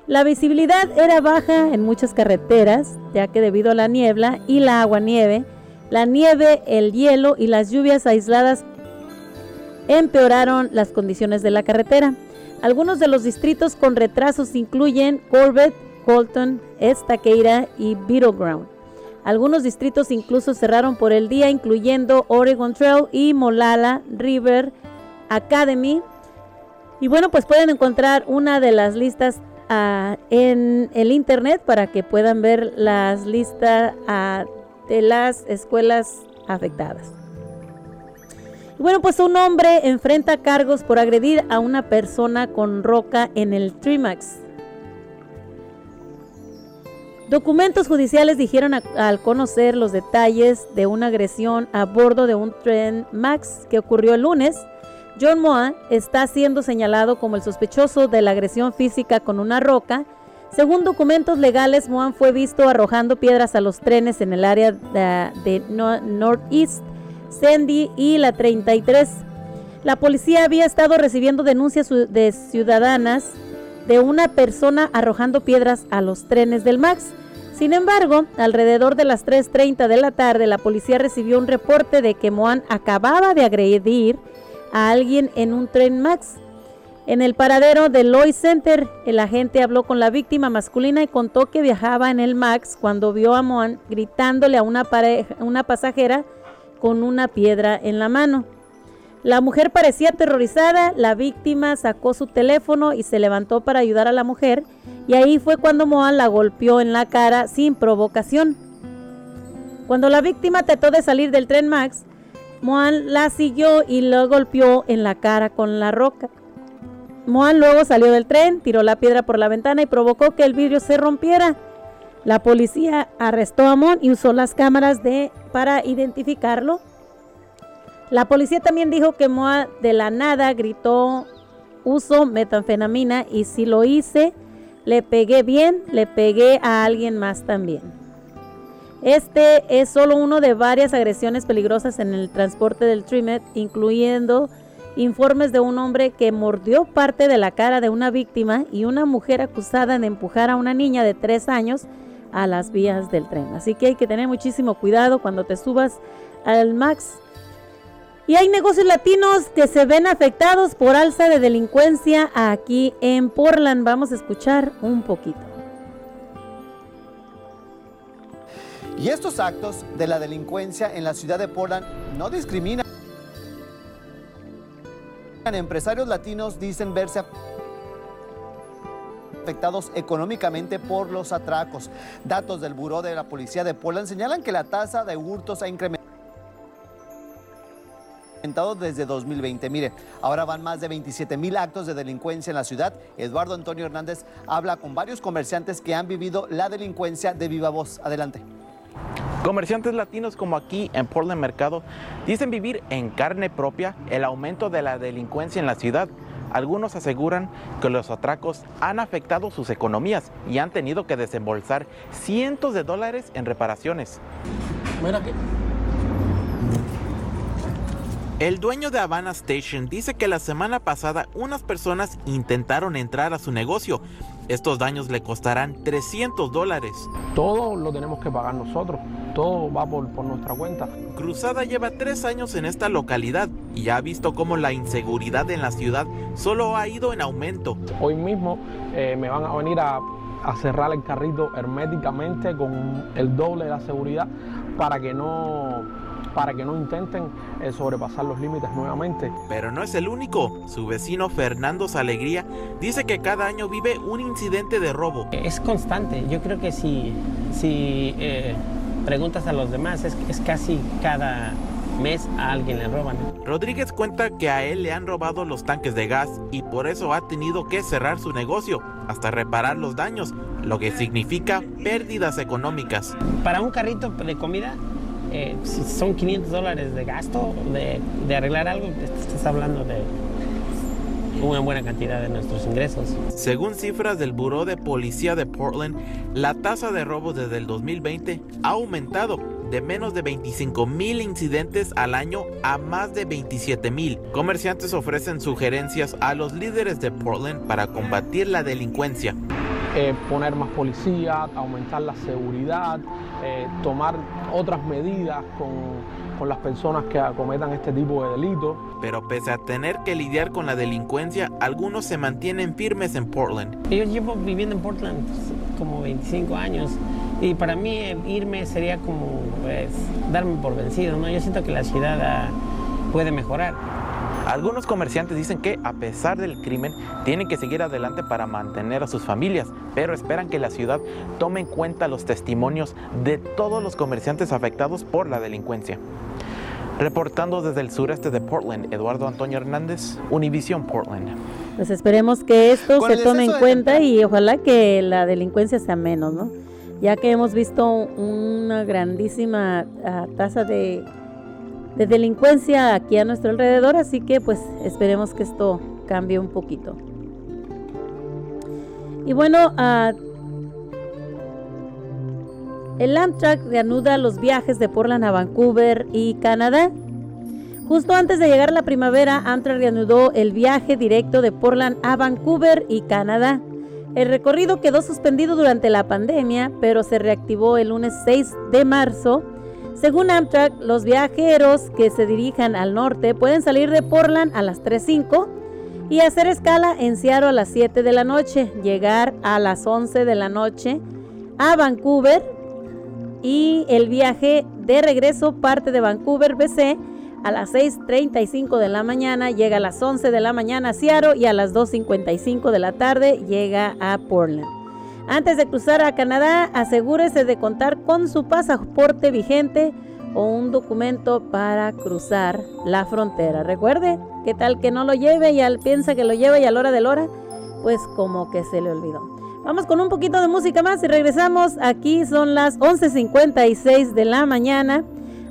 La visibilidad era baja en muchas carreteras, ya que debido a la niebla y la agua nieve, la nieve, el hielo y las lluvias aisladas empeoraron las condiciones de la carretera. Algunos de los distritos con retrasos incluyen Corbett, Colton, Estaqueira y Ground. Algunos distritos incluso cerraron por el día, incluyendo Oregon Trail y Molala River Academy. Y bueno, pues pueden encontrar una de las listas ah, en el internet para que puedan ver las listas ah, de las escuelas afectadas. Y bueno, pues un hombre enfrenta cargos por agredir a una persona con roca en el Trimax. Documentos judiciales dijeron al conocer los detalles de una agresión a bordo de un tren Max que ocurrió el lunes. John Moa está siendo señalado como el sospechoso de la agresión física con una roca. Según documentos legales, Moan fue visto arrojando piedras a los trenes en el área de, Northeast, Sandy y la 33. La policía había estado recibiendo denuncias de ciudadanas de una persona arrojando piedras a los trenes del Max. Sin embargo, alrededor de las 3.30 de la tarde, la policía recibió un reporte de que Moan acababa de agredir a alguien en un tren Max. En el paradero del Lloyd Center, el agente habló con la víctima masculina y contó que viajaba en el Max cuando vio a Moan gritándole a una, pasajera con una piedra en la mano. La mujer parecía aterrorizada, la víctima sacó su teléfono y se levantó para ayudar a la mujer y ahí fue cuando Moan la golpeó en la cara sin provocación. Cuando la víctima trató de salir del tren Max, Moan la siguió y lo golpeó en la cara con la roca. Moan luego salió del tren, tiró la piedra por la ventana y provocó que el vidrio se rompiera. La policía arrestó a Moan y usó las cámaras de, para identificarlo la policía también dijo que Moa de la nada gritó uso metanfenamina y si lo hice, le pegué bien, le pegué a alguien más también. Este es solo uno de varias agresiones peligrosas en el transporte del Trimet, incluyendo informes de un hombre que mordió parte de la cara de una víctima y una mujer acusada de empujar a una niña de tres años a las vías del tren. Así que hay que tener muchísimo cuidado cuando te subas al Max y hay negocios latinos que se ven afectados por alza de delincuencia aquí en Portland. Vamos a escuchar un poquito. Y estos actos de la delincuencia en la ciudad de Portland no discriminan. Empresarios latinos dicen verse afectados económicamente por los atracos. Datos del Buró de la Policía de Portland señalan que la tasa de hurtos ha incrementado desde 2020. Mire, ahora van más de 27 mil actos de delincuencia en la ciudad. Eduardo Antonio Hernández habla con varios comerciantes que han vivido la delincuencia de viva voz. Adelante. Comerciantes latinos como aquí en Portland Mercado dicen vivir en carne propia el aumento de la delincuencia en la ciudad. Algunos aseguran que los atracos han afectado sus economías y han tenido que desembolsar cientos de dólares en reparaciones. Mira que el dueño de Havana Station dice que la semana pasada unas personas intentaron entrar a su negocio. Estos daños le costarán 300 dólares. Todo lo tenemos que pagar nosotros, todo va por, nuestra cuenta. Cruzada lleva tres años en esta localidad y ha visto cómo la inseguridad en la ciudad solo ha ido en aumento. Hoy mismo eh, me van a venir a, a cerrar el carrito herméticamente con el doble de la seguridad para que no para que no intenten eh, sobrepasar los límites nuevamente. Pero no es el único. Su vecino Fernando Salegría dice que cada año vive un incidente de robo. Es constante. Yo creo que si, si eh, preguntas a los demás, es, es casi cada mes a alguien le roban. Rodríguez cuenta que a él le han robado los tanques de gas y por eso ha tenido que cerrar su negocio hasta reparar los daños, lo que significa pérdidas económicas. Para un carrito de comida eh, si son 500 dólares de gasto de, arreglar algo, estás hablando de una buena cantidad de nuestros ingresos. Según cifras del Buró de Policía de Portland, la tasa de robos desde el 2020 ha aumentado de menos de 25 mil incidentes al año a más de 27 mil. Comerciantes ofrecen sugerencias a los líderes de Portland para combatir la delincuencia. Eh, poner más policía, aumentar la seguridad, eh, tomar otras medidas con, con las personas que acometan este tipo de delitos. Pero pese a tener que lidiar con la delincuencia, algunos se mantienen firmes en Portland. Yo llevo viviendo en Portland como 25 años y para mí eh, irme sería como pues, darme por vencido, ¿no? Yo siento que la ciudad ah, puede mejorar. Algunos comerciantes dicen que a pesar del crimen tienen que seguir adelante para mantener a sus familias, pero esperan que la ciudad tome en cuenta los testimonios de todos los comerciantes afectados por la delincuencia. Reportando desde el sureste de Portland, Eduardo Antonio Hernández, Univision Portland. Pues esperemos que esto se tome en cuenta y ojalá que la delincuencia sea menos, ¿no? Ya que hemos visto una grandísima ah, tasa de, de delincuencia aquí a nuestro alrededor, así que pues esperemos que esto cambie un poquito. Y bueno, ah, el Amtrak reanuda los viajes de Portland a Vancouver y Canadá. Justo antes de llegar la primavera, Amtrak reanudó el viaje directo de Portland a Vancouver y Canadá. El recorrido quedó suspendido durante la pandemia, pero se reactivó el lunes 6 de marzo. Según Amtrak, los viajeros que se dirijan al norte pueden salir de Portland a las 3.05 y hacer escala en Seattle a las 7 de la noche, llegar a las 11 de la noche a Vancouver y el viaje de regreso parte de Vancouver BC a las 6.35 de la mañana, llega a las 11 de la mañana a Seattle y a las 2.55 de la tarde llega a Portland. Antes de cruzar a Canadá, asegúrese de contar con su pasaporte vigente o un documento para cruzar la frontera. Recuerde, ¿qué tal que no lo lleve y al, piensa que lo lleva y a la hora de la hora? Pues como que se le olvidó. Vamos con un poquito de música más y regresamos. Aquí son las 11.56 de la mañana.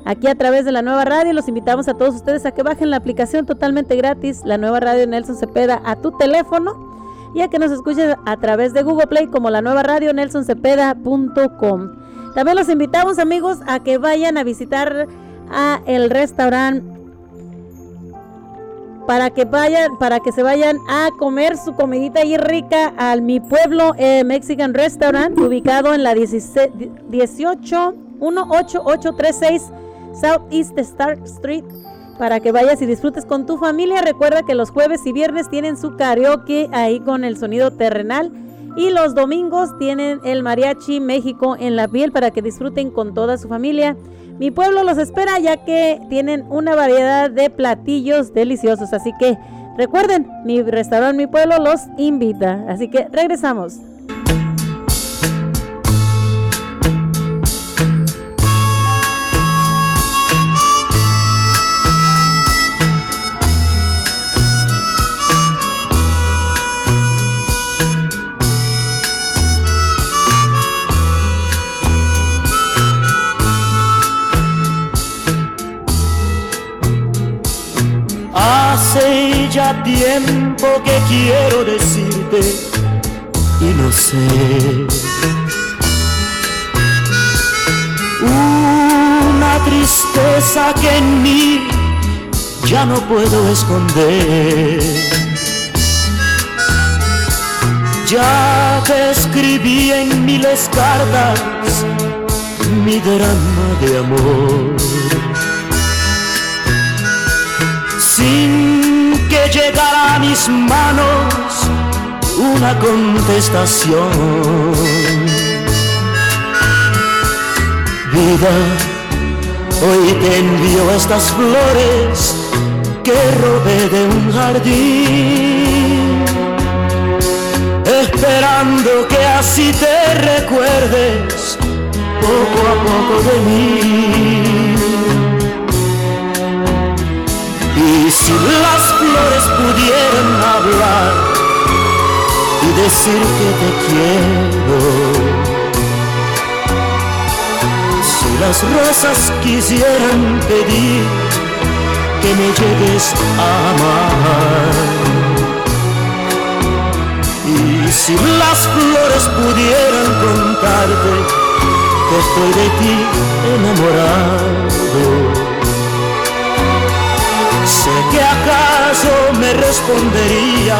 Aquí a través de la nueva radio los invitamos a todos ustedes a que bajen la aplicación totalmente gratis, la nueva radio Nelson Cepeda, a tu teléfono y a que nos escuchen a través de Google Play como la nueva radio nelsoncepeda.com. También los invitamos amigos a que vayan a visitar a el restaurante para que vayan, para que se vayan a comer su comidita ahí rica al Mi Pueblo eh, Mexican Restaurant, ubicado en la 16 18 18836 Southeast Star Street. Para que vayas y disfrutes con tu familia. Recuerda que los jueves y viernes tienen su karaoke ahí con el sonido terrenal. Y los domingos tienen el Mariachi México en la piel para que disfruten con toda su familia. Mi pueblo los espera ya que tienen una variedad de platillos deliciosos. Así que recuerden, mi restaurante Mi Pueblo los invita. Así que regresamos. Tiempo que quiero decirte y no sé. Una tristeza que en mí ya no puedo esconder. Ya te escribí en miles cartas mi drama de amor. sin que llegara a mis manos una contestación. Vida, hoy te envío estas flores que robé de un jardín, esperando que así te recuerdes poco a poco de mí. Si las flores pudieran hablar y decir que te quiero, si las rosas quisieran pedir que me llegues a amar, si las flores pudieran contarte que estoy de ti enamorado, acaso me responderías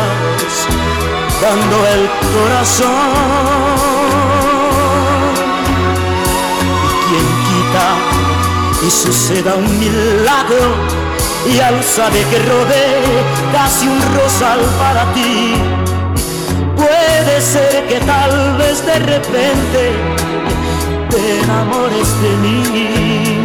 dando el corazón. y suceda un milagro y al saber que robé casi un rosal para ti puede ser que tal vez de repente te enamores de mí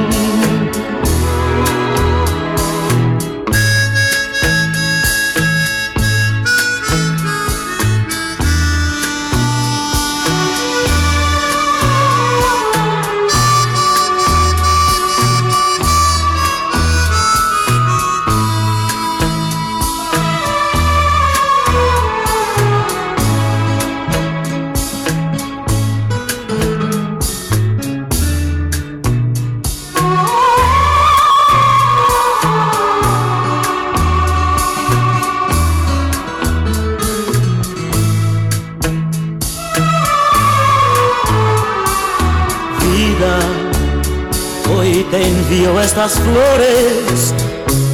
estas flores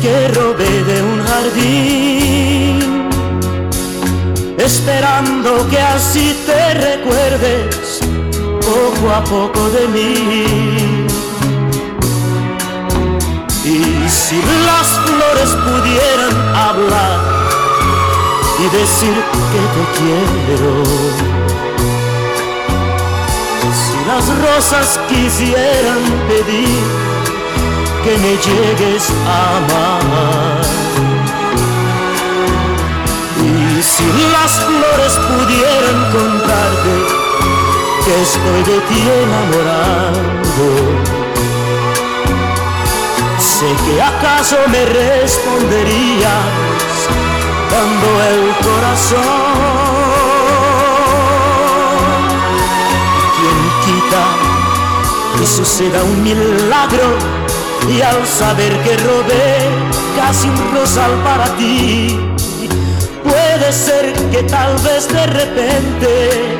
que robé de un jardín, esperando que así te recuerdes poco a poco de mí. Y si las flores pudieran hablar y decir que te quiero, si las rosas quisieran pedir que me llegues a amar. Y si las flores pudieran contarte que estoy de ti enamorado, sé que acaso me responderías dando el corazón. Quien quita que suceda un milagro y al saber que robé casi un rosal para ti, puede ser que tal vez de repente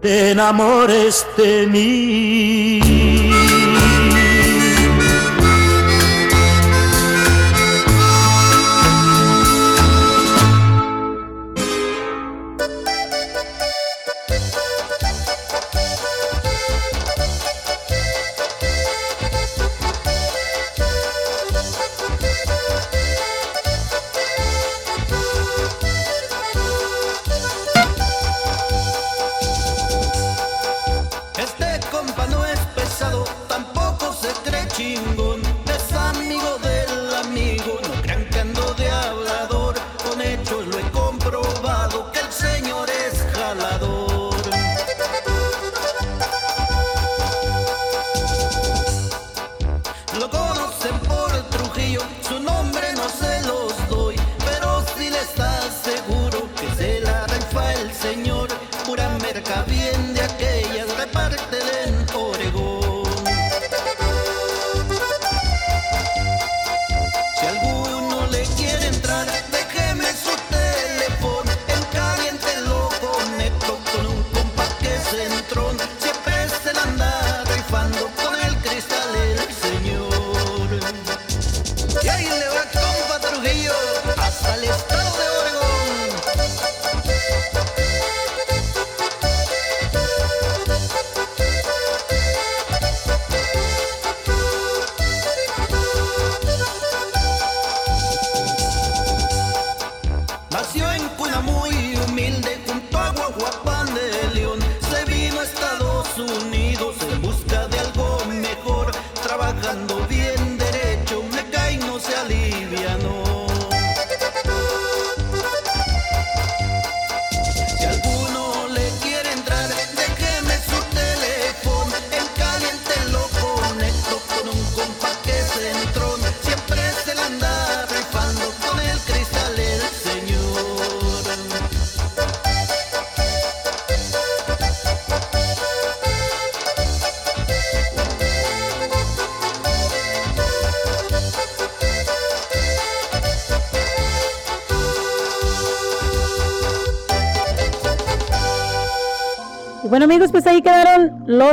te enamores de mí.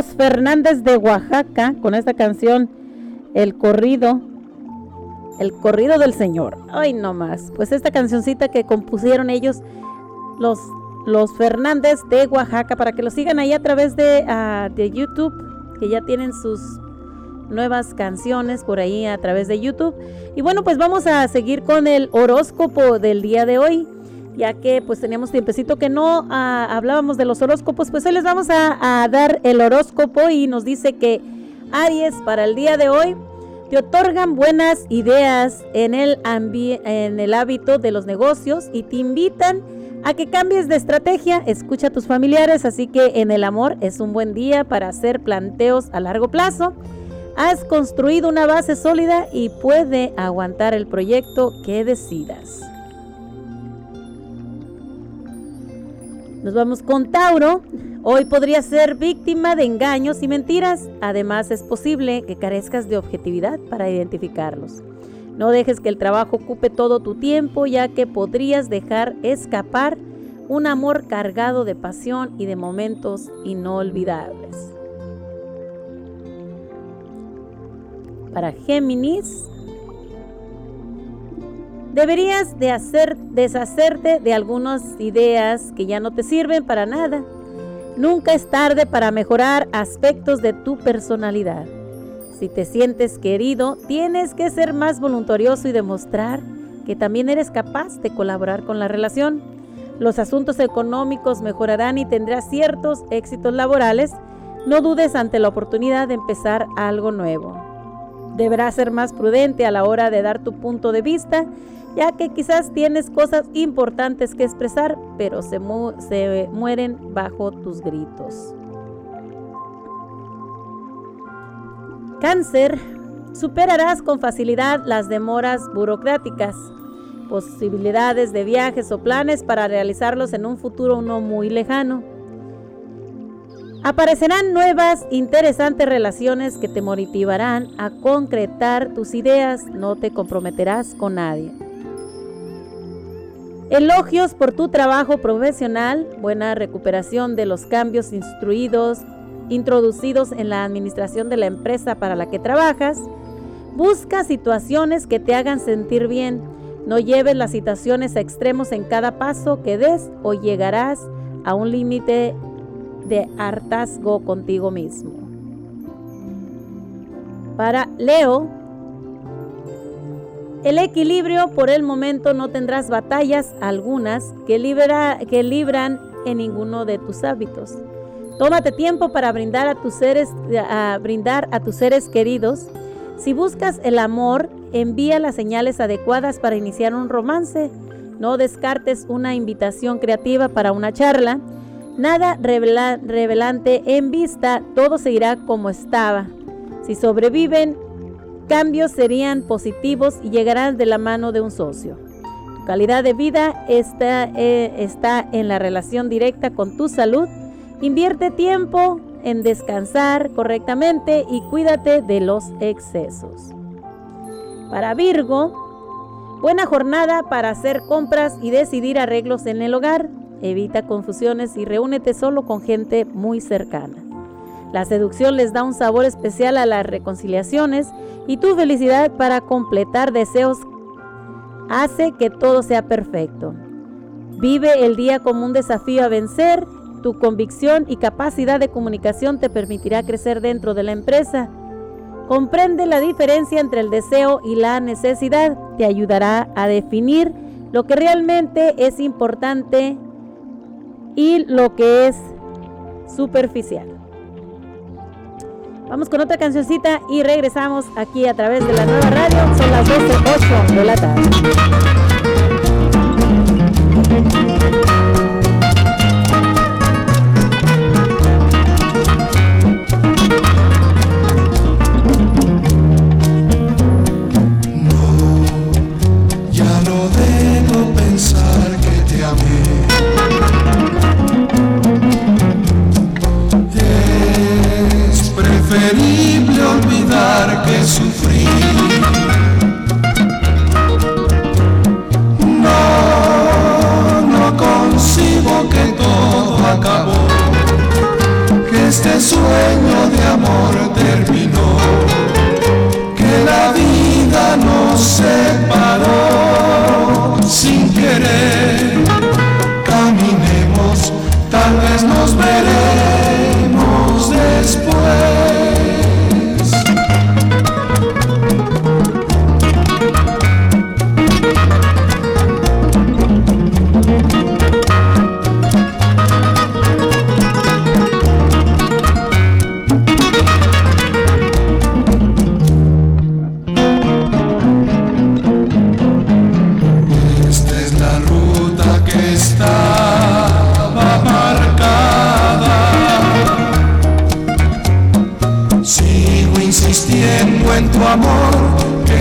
Fernández de Oaxaca con esta canción, El corrido, el corrido del Señor. Ay, no más. Pues esta cancioncita que compusieron ellos, los, los Fernández de Oaxaca, para que lo sigan ahí a través de, ah, de YouTube, que ya tienen sus nuevas canciones por ahí a través de YouTube. Y bueno, pues vamos a seguir con el horóscopo del día de hoy, ya que pues teníamos tiempecito que no ah, hablábamos de los horóscopos, pues hoy les vamos a, dar el horóscopo y nos dice que Aries para el día de hoy te otorgan buenas ideas en el hábito de los negocios y te invitan a que cambies de estrategia, escucha a tus familiares, así que en el amor es un buen día para hacer planteos a largo plazo. Has construido una base sólida y puede aguantar el proyecto que decidas. Nos vamos con Tauro. Hoy podrías ser víctima de engaños y mentiras. Además, es posible que carezcas de objetividad para identificarlos. No dejes que el trabajo ocupe todo tu tiempo, ya que podrías dejar escapar un amor cargado de pasión y de momentos inolvidables. Para Géminis, deberías de hacer, deshacerte de algunas ideas que ya no te sirven para nada Nunca es tarde para mejorar aspectos de tu personalidad. Si te sientes querido, tienes que ser más voluntarioso y demostrar que también eres capaz de colaborar con la relación. Los asuntos económicos mejorarán y tendrás ciertos éxitos laborales. No dudes ante la oportunidad de empezar algo nuevo. Deberás ser más prudente a la hora de dar tu punto de vista ya que quizás tienes cosas importantes que expresar, pero se, mueren bajo tus gritos. Cáncer, superarás con facilidad las demoras burocráticas, posibilidades de viajes o planes para realizarlos en un futuro no muy lejano. Aparecerán nuevas, interesantes relaciones que te motivarán a concretar tus ideas, no te comprometerás con nadie. Elogios por tu trabajo profesional, buena recuperación de los cambios instruidos, introducidos en la administración de la empresa para la que trabajas. Busca situaciones que te hagan sentir bien. No lleves las situaciones a extremos en cada paso que des o llegarás a un límite de hartazgo contigo mismo. Para Leo, el equilibrio por el momento no tendrás batallas algunas que, que libran en ninguno de tus hábitos. Tómate tiempo para brindar a tus seres, brindar a tus seres queridos. Si buscas el amor, envía las señales adecuadas para iniciar un romance. No descartes una invitación creativa para una charla. Nada revelante en vista, todo se irá como estaba. Si sobreviven, cambios serían positivos y llegarán de la mano de un socio. Tu calidad de vida está, eh, está en la relación directa con tu salud. Invierte tiempo en descansar correctamente y cuídate de los excesos. Para Virgo, buena jornada para hacer compras y decidir arreglos en el hogar. Evita confusiones y reúnete solo con gente muy cercana. La seducción les da un sabor especial a las reconciliaciones y tu felicidad para completar deseos hace que todo sea perfecto. Vive el día como un desafío a vencer. Tu convicción y capacidad de comunicación te permitirá crecer dentro de la empresa. Comprende la diferencia entre el deseo y la necesidad. Te ayudará a definir lo que realmente es importante y lo que es superficial. Vamos con otra cancioncita y regresamos aquí a través de la nueva radio. Son las 12.08 de la tarde. separó sin querer. Caminemos, tal vez nos veremos.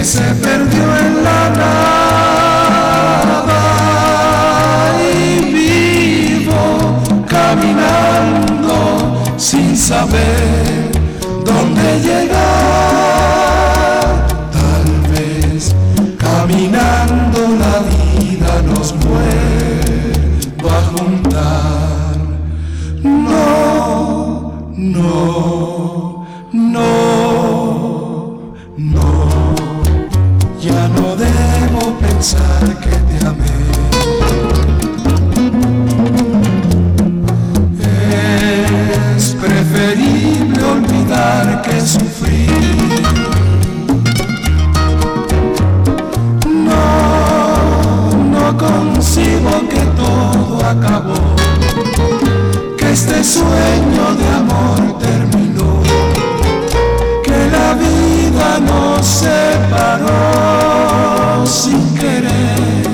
sempre acabó, que este sueño de amor terminó, que la vida nos separó sin querer.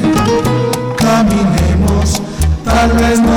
Caminemos, tal vez no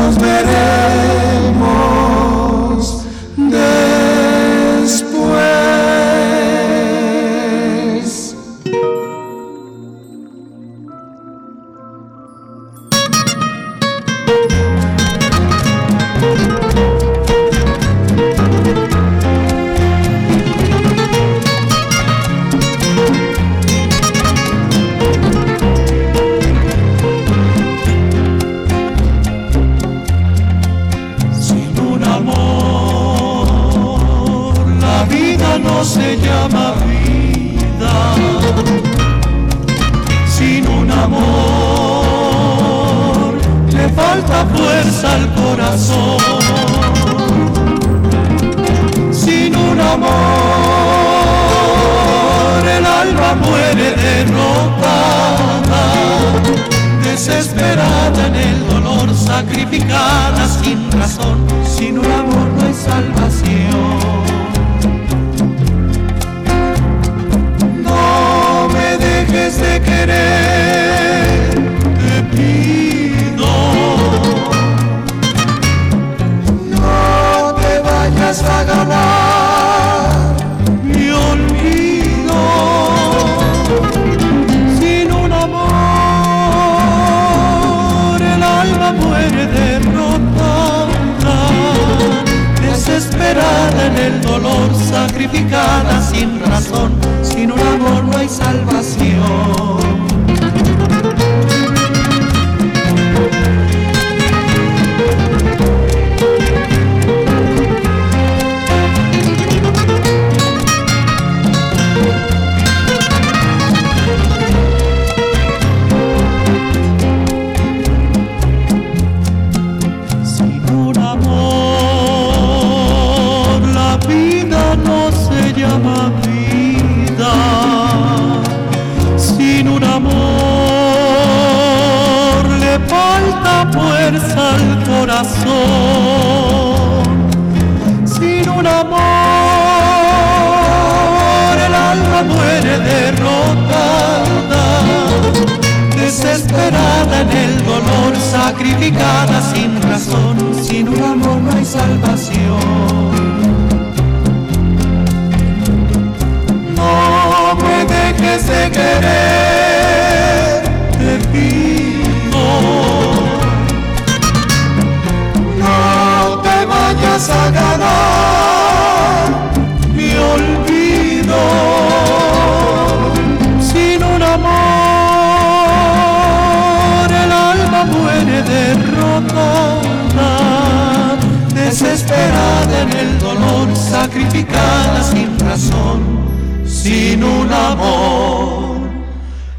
sin un amor,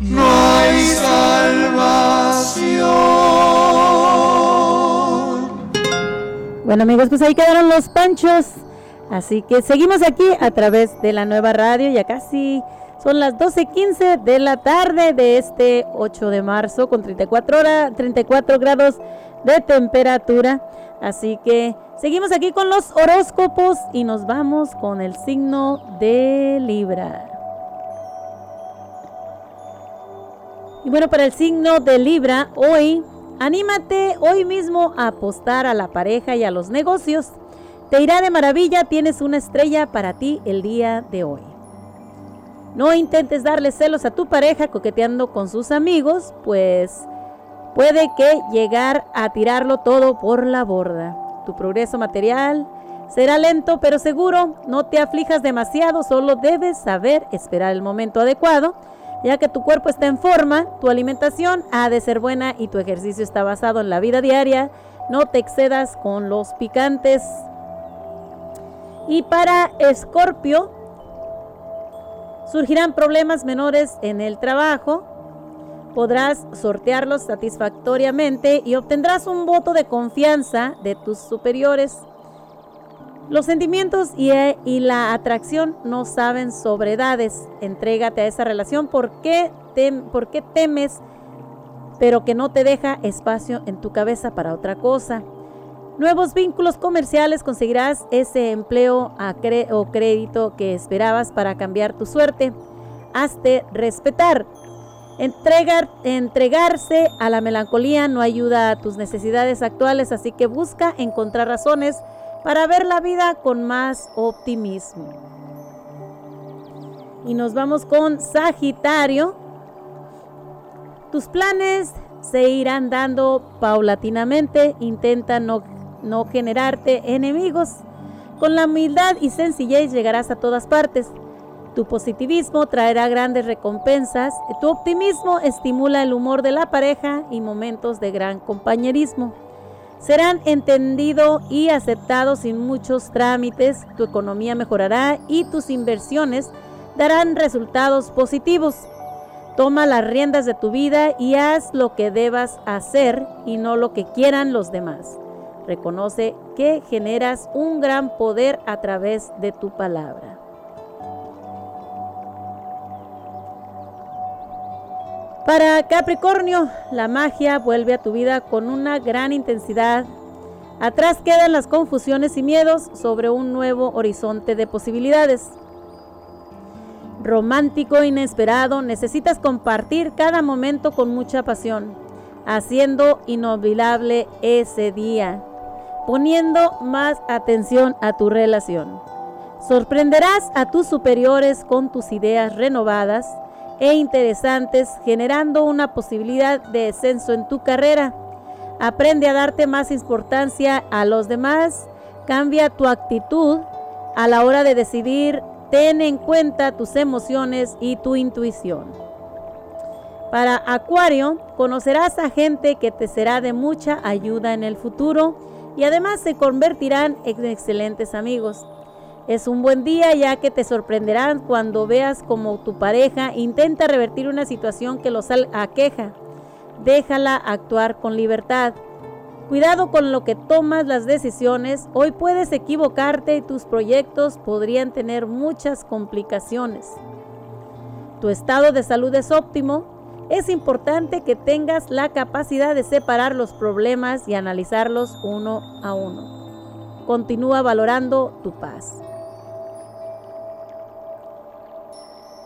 no hay salvación. Bueno amigos, pues ahí quedaron los panchos. Así que seguimos aquí a través de la nueva radio, ya casi son las 12.15 de la tarde de este 8 de marzo con 34, horas, 34 grados de temperatura. Así que seguimos aquí con los horóscopos y nos vamos con el signo de Libra. Y bueno, para el signo de Libra, hoy, anímate hoy mismo a apostar a la pareja y a los negocios. Te irá de maravilla, tienes una estrella para ti el día de hoy. No intentes darle celos a tu pareja coqueteando con sus amigos, pues puede que llegar a tirarlo todo por la borda. Tu progreso material será lento pero seguro. No te aflijas demasiado, solo debes saber esperar el momento adecuado. Ya que tu cuerpo está en forma, tu alimentación ha de ser buena y tu ejercicio está basado en la vida diaria. No te excedas con los picantes. Y para Escorpio, surgirán problemas menores en el trabajo. Podrás sortearlos satisfactoriamente y obtendrás un voto de confianza de tus superiores. Los sentimientos y, y la atracción no saben sobre edades. Entrégate a esa relación porque, porque temes, pero que no te deja espacio en tu cabeza para otra cosa nuevos vínculos comerciales, conseguirás ese empleo o crédito que esperabas para cambiar tu suerte. Hazte respetar. Entregar, entregarse a la melancolía no ayuda a tus necesidades actuales, así que busca encontrar razones para ver la vida con más optimismo. Y nos vamos con Sagitario. Tus planes se irán dando paulatinamente. Intenta no no generarte enemigos. Con la humildad y sencillez llegarás a todas partes. Tu positivismo traerá grandes recompensas. Tu optimismo estimula el humor de la pareja y momentos de gran compañerismo. Serán entendidos y aceptados sin muchos trámites. Tu economía mejorará y tus inversiones darán resultados positivos. Toma las riendas de tu vida y haz lo que debas hacer y no lo que quieran los demás. Reconoce que generas un gran poder a través de tu palabra. Para Capricornio, la magia vuelve a tu vida con una gran intensidad. Atrás quedan las confusiones y miedos sobre un nuevo horizonte de posibilidades. Romántico, inesperado, necesitas compartir cada momento con mucha pasión, haciendo inolvidable ese día poniendo más atención a tu relación. Sorprenderás a tus superiores con tus ideas renovadas e interesantes, generando una posibilidad de descenso en tu carrera. Aprende a darte más importancia a los demás, cambia tu actitud a la hora de decidir, ten en cuenta tus emociones y tu intuición. Para Acuario, conocerás a gente que te será de mucha ayuda en el futuro y además se convertirán en excelentes amigos. Es un buen día ya que te sorprenderán cuando veas como tu pareja intenta revertir una situación que los aqueja. Déjala actuar con libertad. Cuidado con lo que tomas las decisiones. Hoy puedes equivocarte y tus proyectos podrían tener muchas complicaciones. Tu estado de salud es óptimo es importante que tengas la capacidad de separar los problemas y analizarlos uno a uno. Continúa valorando tu paz.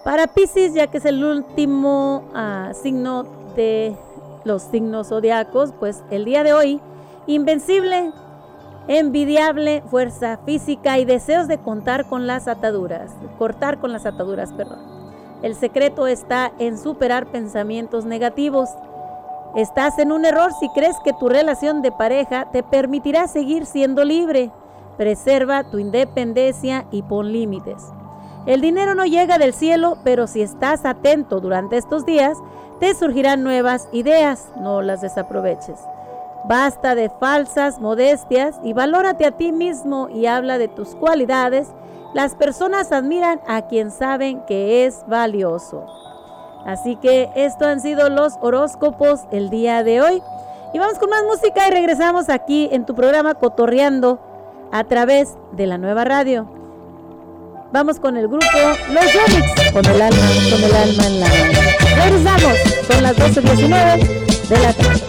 Para Pisces, ya que es el último ah, signo de los signos zodiacos, pues el día de hoy, invencible, envidiable, fuerza física y deseos de contar con las ataduras, cortar con las ataduras, perdón. El secreto está en superar pensamientos negativos. Estás en un error si crees que tu relación de pareja te permitirá seguir siendo libre. Preserva tu independencia y pon límites. El dinero no llega del cielo, pero si estás atento durante estos días, te surgirán nuevas ideas, no las desaproveches. Basta de falsas modestias y valórate a ti mismo y habla de tus cualidades. Las personas admiran a quien saben que es valioso. Así que esto han sido los horóscopos el día de hoy. Y vamos con más música y regresamos aquí en tu programa Cotorreando a través de la nueva radio Vamos con el grupo Los Unix. Con el alma, con el alma en la mano. Regresamos. Son las 12.19 de la tarde.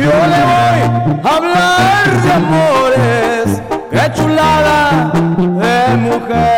Yo le voy a hablar de amores, qué chulada de mujer.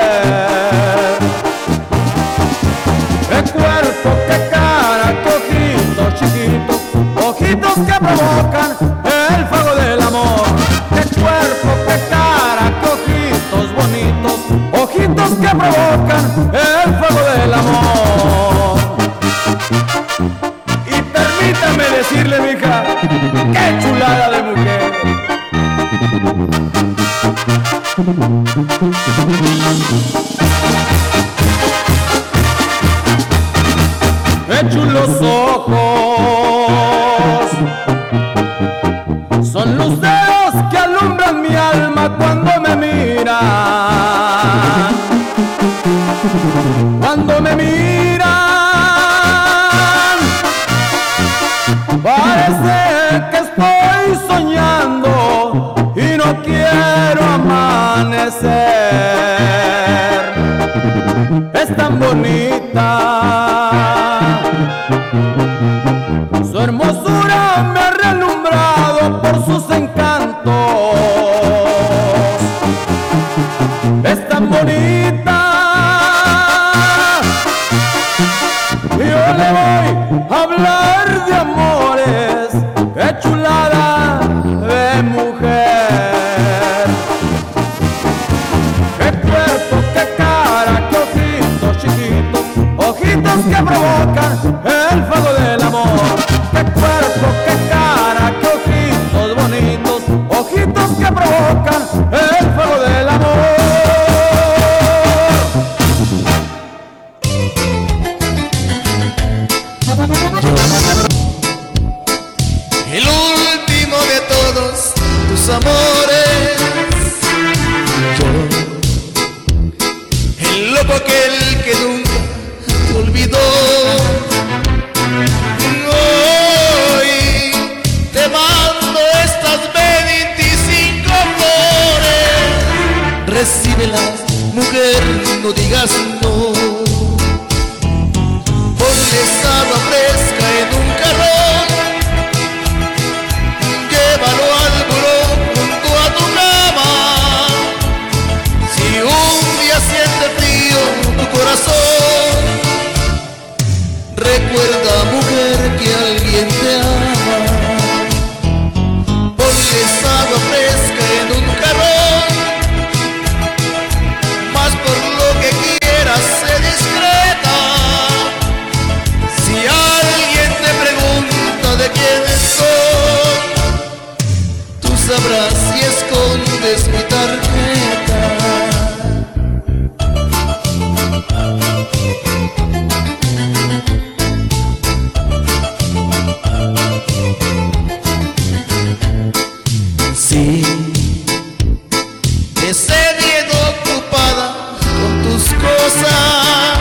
con tus cosas.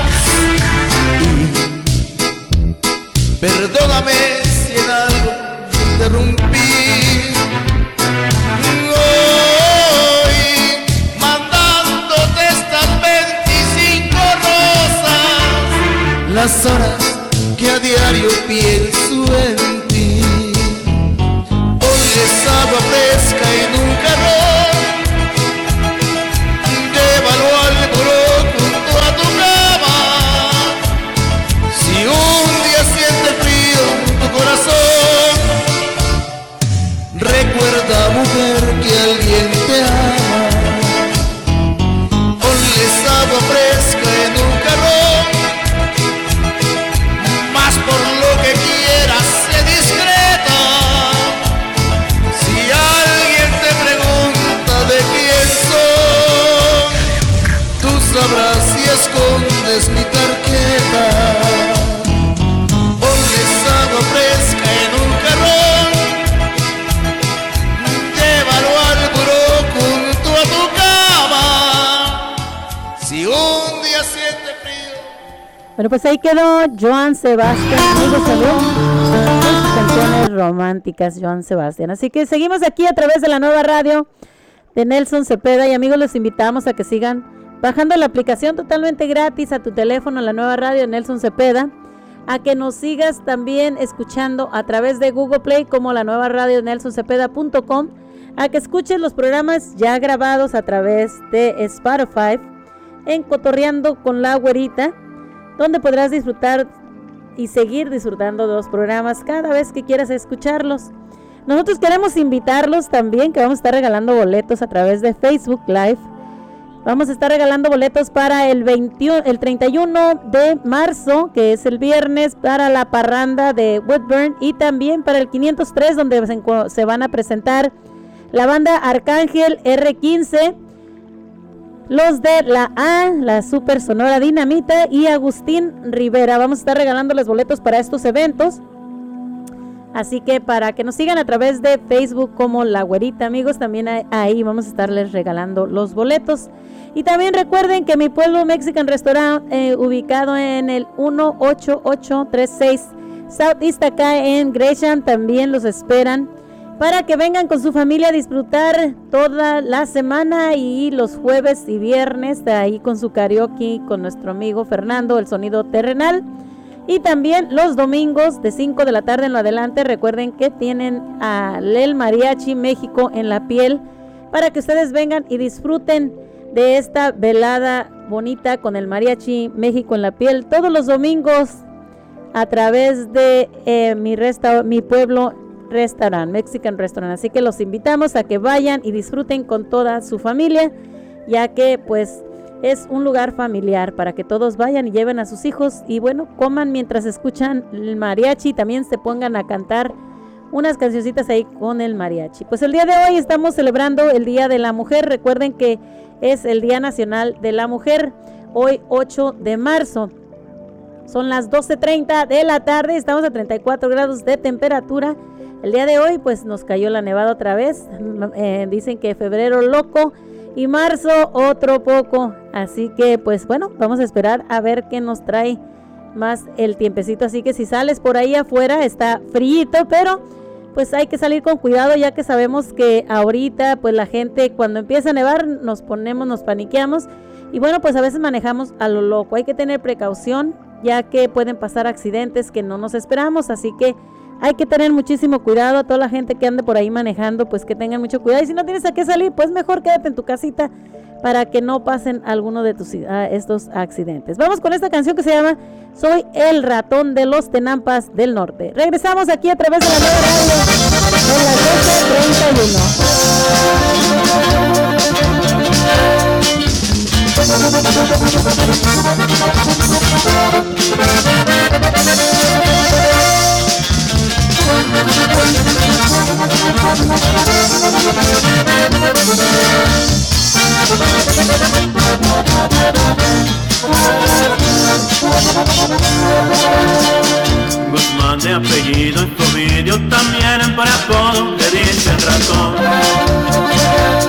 Perdóname si en algo interrumpí. Hoy mandándote estas 25 rosas, las horas que a diario pienso en Bueno, pues ahí quedó Joan Sebastián, amigos, canciones románticas, Joan Sebastián. Así que seguimos aquí a través de la nueva radio de Nelson Cepeda. Y amigos, los invitamos a que sigan bajando la aplicación totalmente gratis a tu teléfono, la nueva radio de Nelson Cepeda, a que nos sigas también escuchando a través de Google Play como la nueva radio de Nelson Cepeda.com, a que escuches los programas ya grabados a través de Spotify en Cotorreando con la Güerita donde podrás disfrutar y seguir disfrutando de los programas cada vez que quieras escucharlos. Nosotros queremos invitarlos también que vamos a estar regalando boletos a través de Facebook Live. Vamos a estar regalando boletos para el, 21, el 31 de marzo, que es el viernes, para la parranda de Woodburn y también para el 503, donde se, se van a presentar la banda Arcángel R15 los de la A, la Super Sonora Dinamita y Agustín Rivera. Vamos a estar regalándoles boletos para estos eventos. Así que para que nos sigan a través de Facebook como La Güerita, amigos, también ahí vamos a estarles regalando los boletos. Y también recuerden que mi pueblo Mexican Restaurant, eh, ubicado en el 18836 Southeast acá en Gresham, también los esperan para que vengan con su familia a disfrutar toda la semana y los jueves y viernes de ahí con su karaoke con nuestro amigo Fernando, el sonido terrenal. Y también los domingos de 5 de la tarde en lo adelante, recuerden que tienen a Lel Mariachi México en la piel para que ustedes vengan y disfruten de esta velada bonita con el Mariachi México en la piel todos los domingos a través de eh, mi, resta mi pueblo Restaurant, Mexican Restaurant. Así que los invitamos a que vayan y disfruten con toda su familia, ya que pues es un lugar familiar para que todos vayan y lleven a sus hijos y bueno, coman mientras escuchan el mariachi, también se pongan a cantar unas cancioncitas ahí con el mariachi. Pues el día de hoy estamos celebrando el Día de la Mujer. Recuerden que es el Día Nacional de la Mujer, hoy 8 de marzo. Son las 12.30 de la tarde, estamos a 34 grados de temperatura el día de hoy pues nos cayó la nevada otra vez. Eh, dicen que febrero loco y marzo otro poco. Así que pues bueno, vamos a esperar a ver qué nos trae más el tiempecito. Así que si sales por ahí afuera está frío, pero pues hay que salir con cuidado ya que sabemos que ahorita pues la gente cuando empieza a nevar nos ponemos, nos paniqueamos y bueno pues a veces manejamos a lo loco. Hay que tener precaución ya que pueden pasar accidentes que no nos esperamos. Así que hay que tener muchísimo cuidado a toda la gente que ande por ahí manejando, pues que tengan mucho cuidado. Y si no tienes a qué salir, pues mejor quédate en tu casita para que no pasen alguno de tus, ah, estos accidentes. Vamos con esta canción que se llama Soy el ratón de los Tenampas del Norte. Regresamos aquí a través de la nueva radio en las 12.31. Guzmán de apellido tu vídeo también para todo te dicen ratón.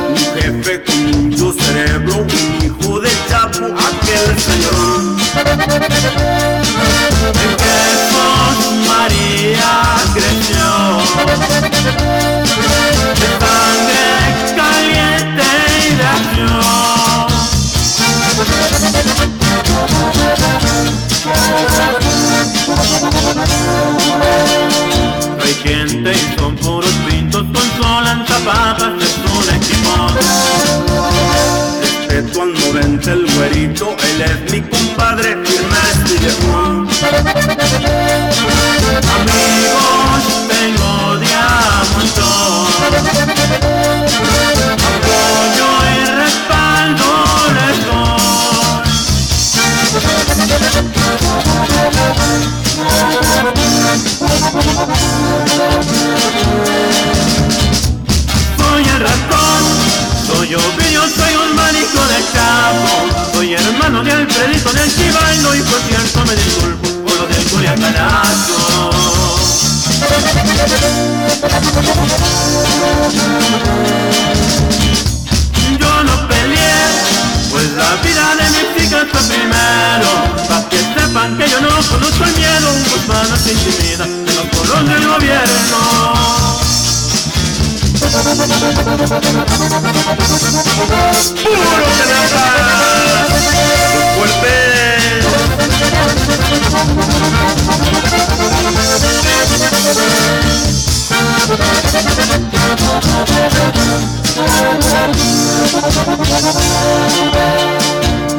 Un jefe con mucho cerebro, un hijo de chapo, aquel señor. Hay gente y son puros pintos con solas zapatas de su equipo. Respeto al 90 el güerito, él es mi compadre, firme y Soy hermano de Alfredito del Chivaldo y por cierto me disculpo por lo del Culiacanazo. Yo no peleé, pues la vida de mi hija fue primero. Pa' que sepan que yo no conozco el miedo, pues no se intimida de los colores del gobierno. Puro que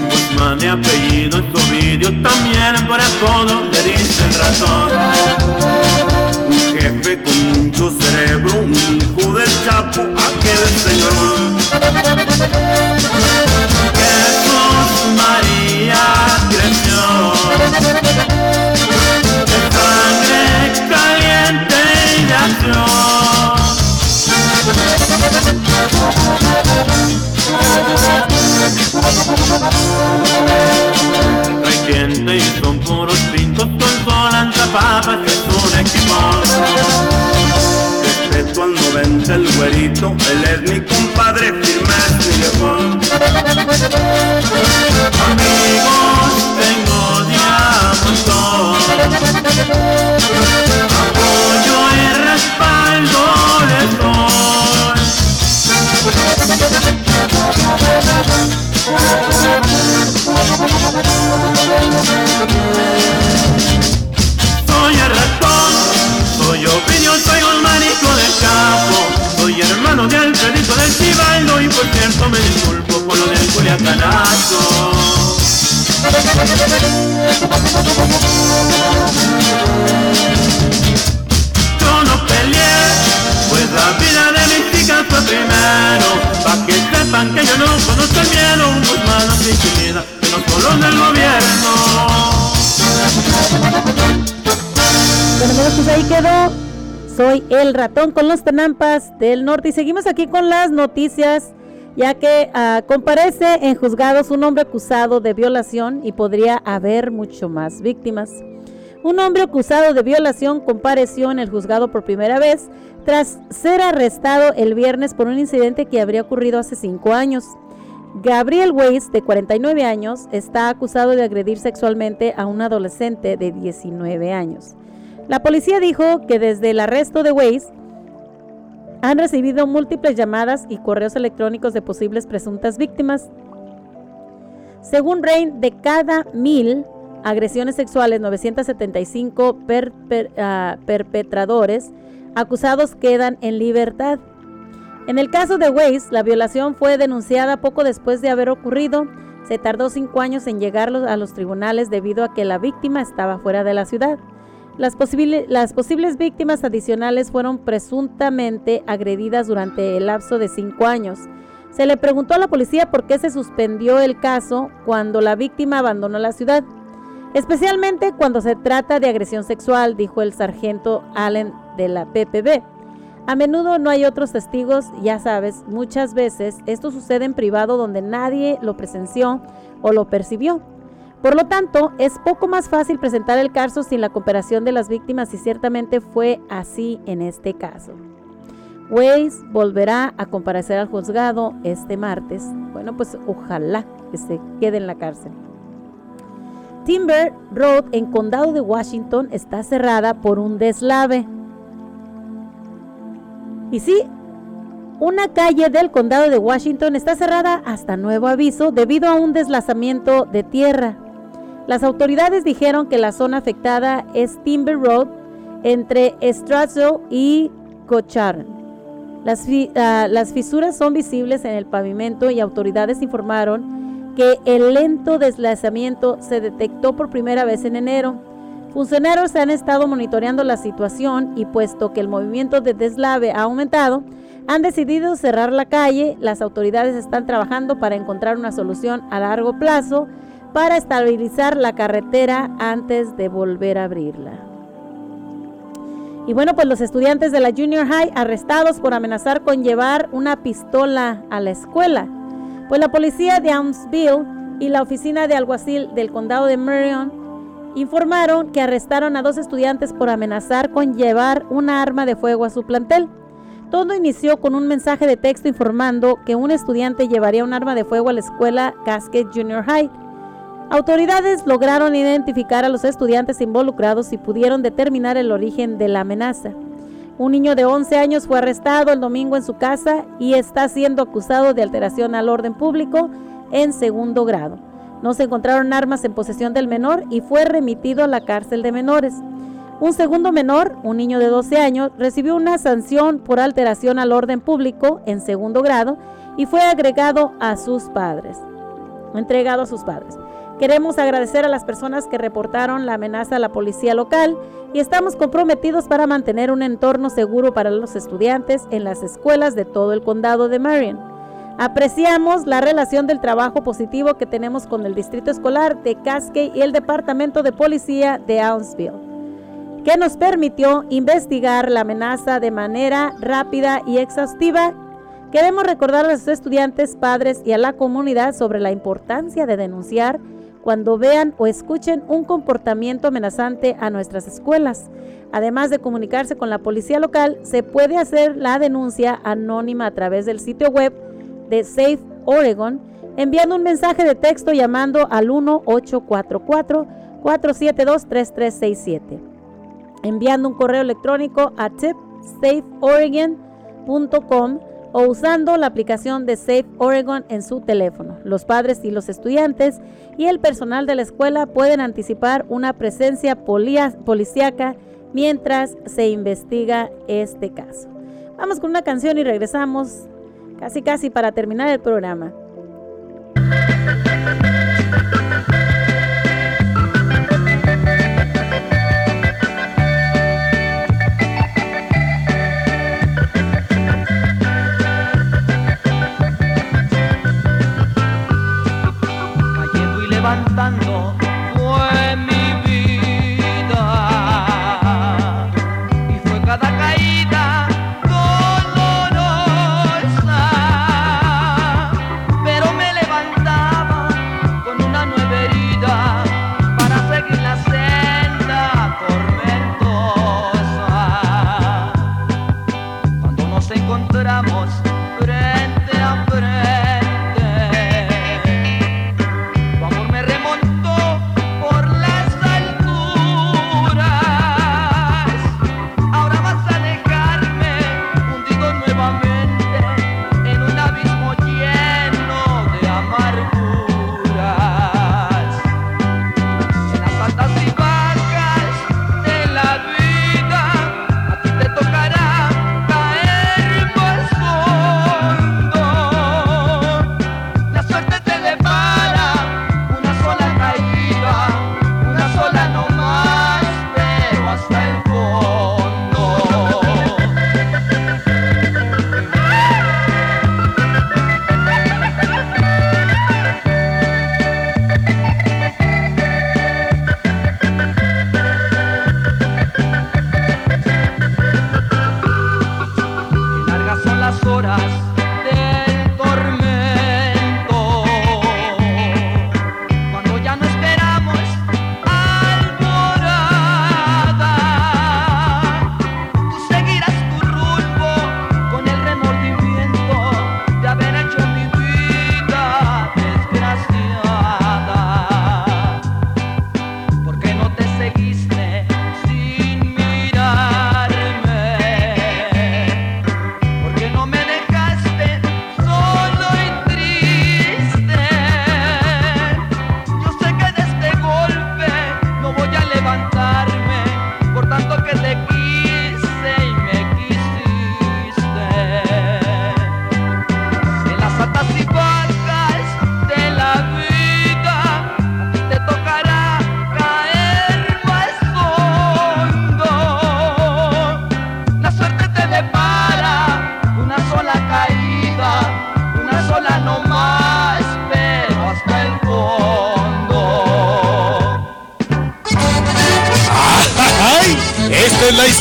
Guzmán de apellido en su vídeo también por todo le dicen razón. Un jefe con mucho cerebro, un hijo del él es mi compadre, culiacanazo Yo no peleé, pues la vida de mis hijas fue primero. Pa' que sepan que yo no conozco el miedo malos sin vida, que no solo del gobierno. Bueno, amigos, pues ahí quedó. Soy el ratón con los tenampas del norte. Y seguimos aquí con las noticias, ya que ah, comparece en juzgados un hombre acusado de violación y podría haber mucho más víctimas. Un hombre acusado de violación compareció en el juzgado por primera vez tras ser arrestado el viernes por un incidente que habría ocurrido hace cinco años. Gabriel Weiss, de 49 años, está acusado de agredir sexualmente a un adolescente de 19 años. La policía dijo que desde el arresto de Weiss han recibido múltiples llamadas y correos electrónicos de posibles presuntas víctimas. Según Rain, de cada mil agresiones sexuales, 975 per- per- ah, perpetradores acusados quedan en libertad. En el caso de Weiss, la violación fue denunciada poco después de haber ocurrido. Se tardó cinco años en llegar a los tribunales debido a que la víctima estaba fuera de la ciudad. Las, las posibles víctimas adicionales fueron presuntamente agredidas durante el lapso de cinco años. Se le preguntó a la policía por qué se suspendió el caso cuando la víctima abandonó la ciudad. Especialmente cuando se trata de agresión sexual, dijo el sargento Allen de la PPB. A menudo no hay otros testigos, ya sabes, muchas veces esto sucede en privado donde nadie lo presenció o lo percibió. Por lo tanto, es poco más fácil presentar el caso sin la cooperación de las víctimas y ciertamente fue así en este caso. Weiss volverá a comparecer al juzgado este martes. Bueno, pues ojalá que se quede en la cárcel. Timber Road en Condado de Washington está cerrada por un deslave. Y sí, una calle del condado de Washington está cerrada hasta nuevo aviso debido a un deslazamiento de tierra. Las autoridades dijeron que la zona afectada es Timber Road entre Strassville y fi- ah, las fisuras son visibles en el pavimento y autoridades informaron que el lento deslizamiento se detectó por primera vez en enero. Funcionarios han estado monitoreando la situación y puesto que el movimiento de deslave ha aumentado, han decidido cerrar la calle. Las autoridades están trabajando para encontrar una solución a largo plazo para estabilizar la carretera antes de volver a abrirla. Y bueno, pues los estudiantes de la Junior High arrestados por amenazar con llevar una pistola a la escuela. Pues la policía de Amsville y la oficina de alguacil del condado de Marion informaron que arrestaron a dos estudiantes por amenazar con llevar una arma de fuego a su plantel. Todo inició con un mensaje de texto informando que un estudiante llevaría un arma de fuego a la escuela Casket Junior High. Autoridades lograron identificar a los estudiantes involucrados y pudieron determinar el origen de la amenaza. Un niño de 11 años fue arrestado el domingo en su casa y está siendo acusado de alteración al orden público en segundo grado. No se encontraron armas en posesión del menor y fue remitido a la cárcel de menores. Un segundo menor, un niño de 12 años, recibió una sanción por alteración al orden público en segundo grado y fue agregado a sus padres. Entregado a sus padres. Queremos agradecer a las personas que reportaron la amenaza a la policía local y estamos comprometidos para mantener un entorno seguro para los estudiantes en las escuelas de todo el condado de Marion. Apreciamos la relación del trabajo positivo que tenemos con el Distrito Escolar de Cascade y el Departamento de Policía de Allensville, que nos permitió investigar la amenaza de manera rápida y exhaustiva. Queremos recordar a los estudiantes, padres y a la comunidad sobre la importancia de denunciar cuando vean o escuchen un comportamiento amenazante a nuestras escuelas. Además de comunicarse con la policía local, se puede hacer la denuncia anónima a través del sitio web de Safe Oregon, enviando un mensaje de texto llamando al 1-844-472-3367, enviando un correo electrónico a tipsafeoregon.com o usando la aplicación de Safe Oregon en su teléfono. Los padres y los estudiantes y el personal de la escuela pueden anticipar una presencia policíaca mientras se investiga este caso. Vamos con una canción y regresamos casi casi para terminar el programa. cantando.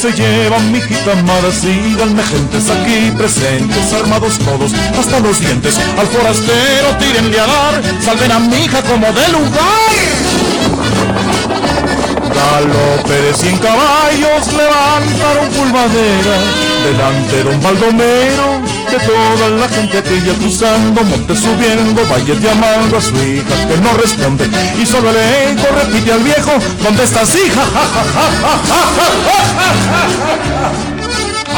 Se llevan mi hijita amada, síganme gentes aquí presentes, armados todos hasta los dientes. Al forastero tírenle a dar, salven a mi hija como de lugar. Galope de cien caballos levantaron pulvadera delante don Baldomero de toda la gente aquella cruzando, monte subiendo, valle llamando a su hija que no responde y solo el eco repite al viejo ¿Dónde estás hija?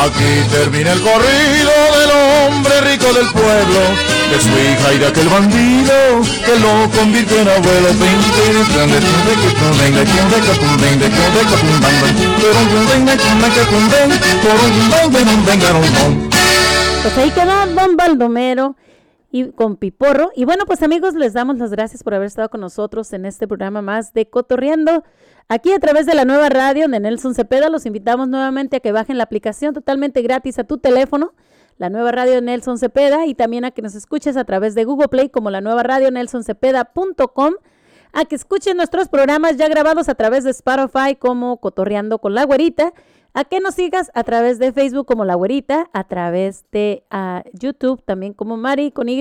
Aquí termina el corrido del hombre rico del pueblo, de su hija y de aquel bandido que lo convirtió en abuelo. Pues ahí quedó Don Baldomero y con Piporro. Y bueno, pues amigos, les damos las gracias por haber estado con nosotros en este programa más de Cotorreando. Aquí a través de la nueva radio de Nelson Cepeda, los invitamos nuevamente a que bajen la aplicación totalmente gratis a tu teléfono, la nueva radio de Nelson Cepeda, y también a que nos escuches a través de Google Play como la nueva radio nelsoncepeda.com, a que escuchen nuestros programas ya grabados a través de Spotify como Cotorreando con la Güerita, a que nos sigas a través de Facebook como La Güerita, a través de ah, YouTube también como Mari con Y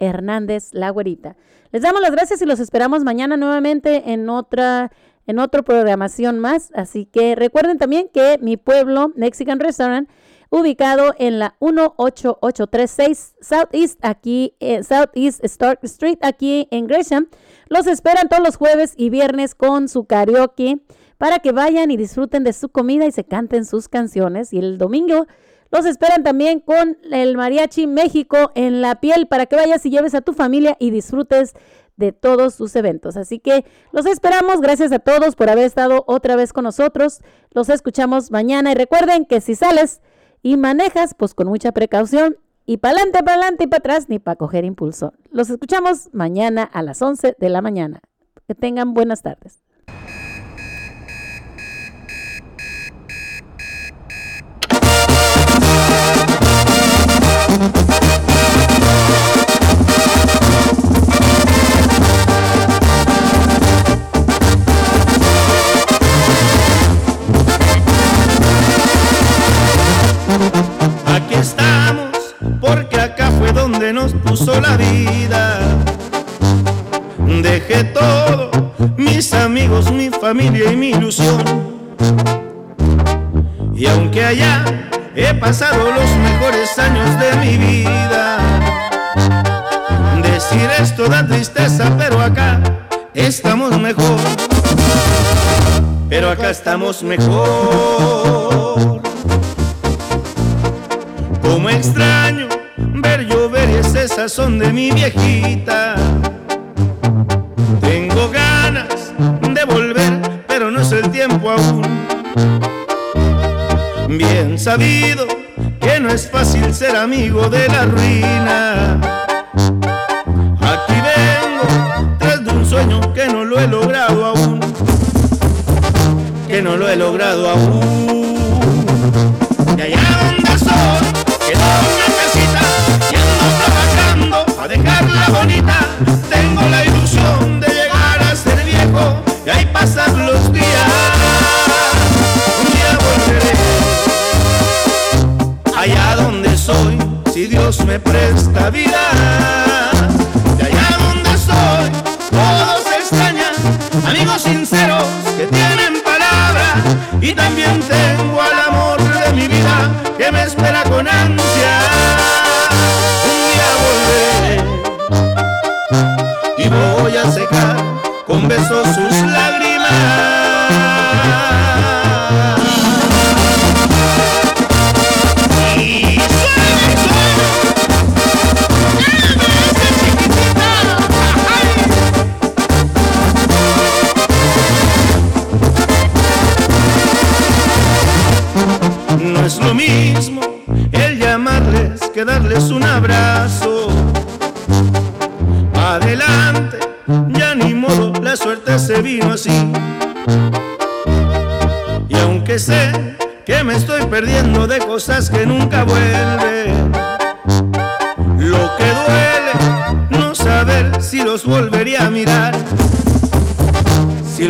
Hernández La Güerita. Les damos las gracias y los esperamos mañana nuevamente en otra en otra programación más. Así que recuerden también que mi pueblo, Mexican Restaurant, ubicado en la 18836 Southeast, aquí, eh, Southeast Stark Street, aquí en Gresham, los esperan todos los jueves y viernes con su karaoke para que vayan y disfruten de su comida y se canten sus canciones. Y el domingo los esperan también con el Mariachi México en la piel para que vayas y lleves a tu familia y disfrutes de todos sus eventos. Así que los esperamos. Gracias a todos por haber estado otra vez con nosotros. Los escuchamos mañana y recuerden que si sales y manejas, pues con mucha precaución y para adelante, para adelante y para atrás, ni para coger impulso. Los escuchamos mañana a las 11 de la mañana. Que tengan buenas tardes. Estamos, porque acá fue donde nos puso la vida. Dejé todo, mis amigos, mi familia y mi ilusión. Y aunque allá he pasado los mejores años de mi vida, decir esto da tristeza, pero acá estamos mejor. Pero acá estamos mejor. Extraño ver llover ese sazón de mi viejita. Tengo ganas de volver, pero no es el tiempo aún. Bien sabido que no es fácil ser amigo de la ruina. Aquí vengo tras de un sueño que no lo he logrado aún. Que no lo he logrado aún.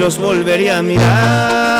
Los volvería a mirar.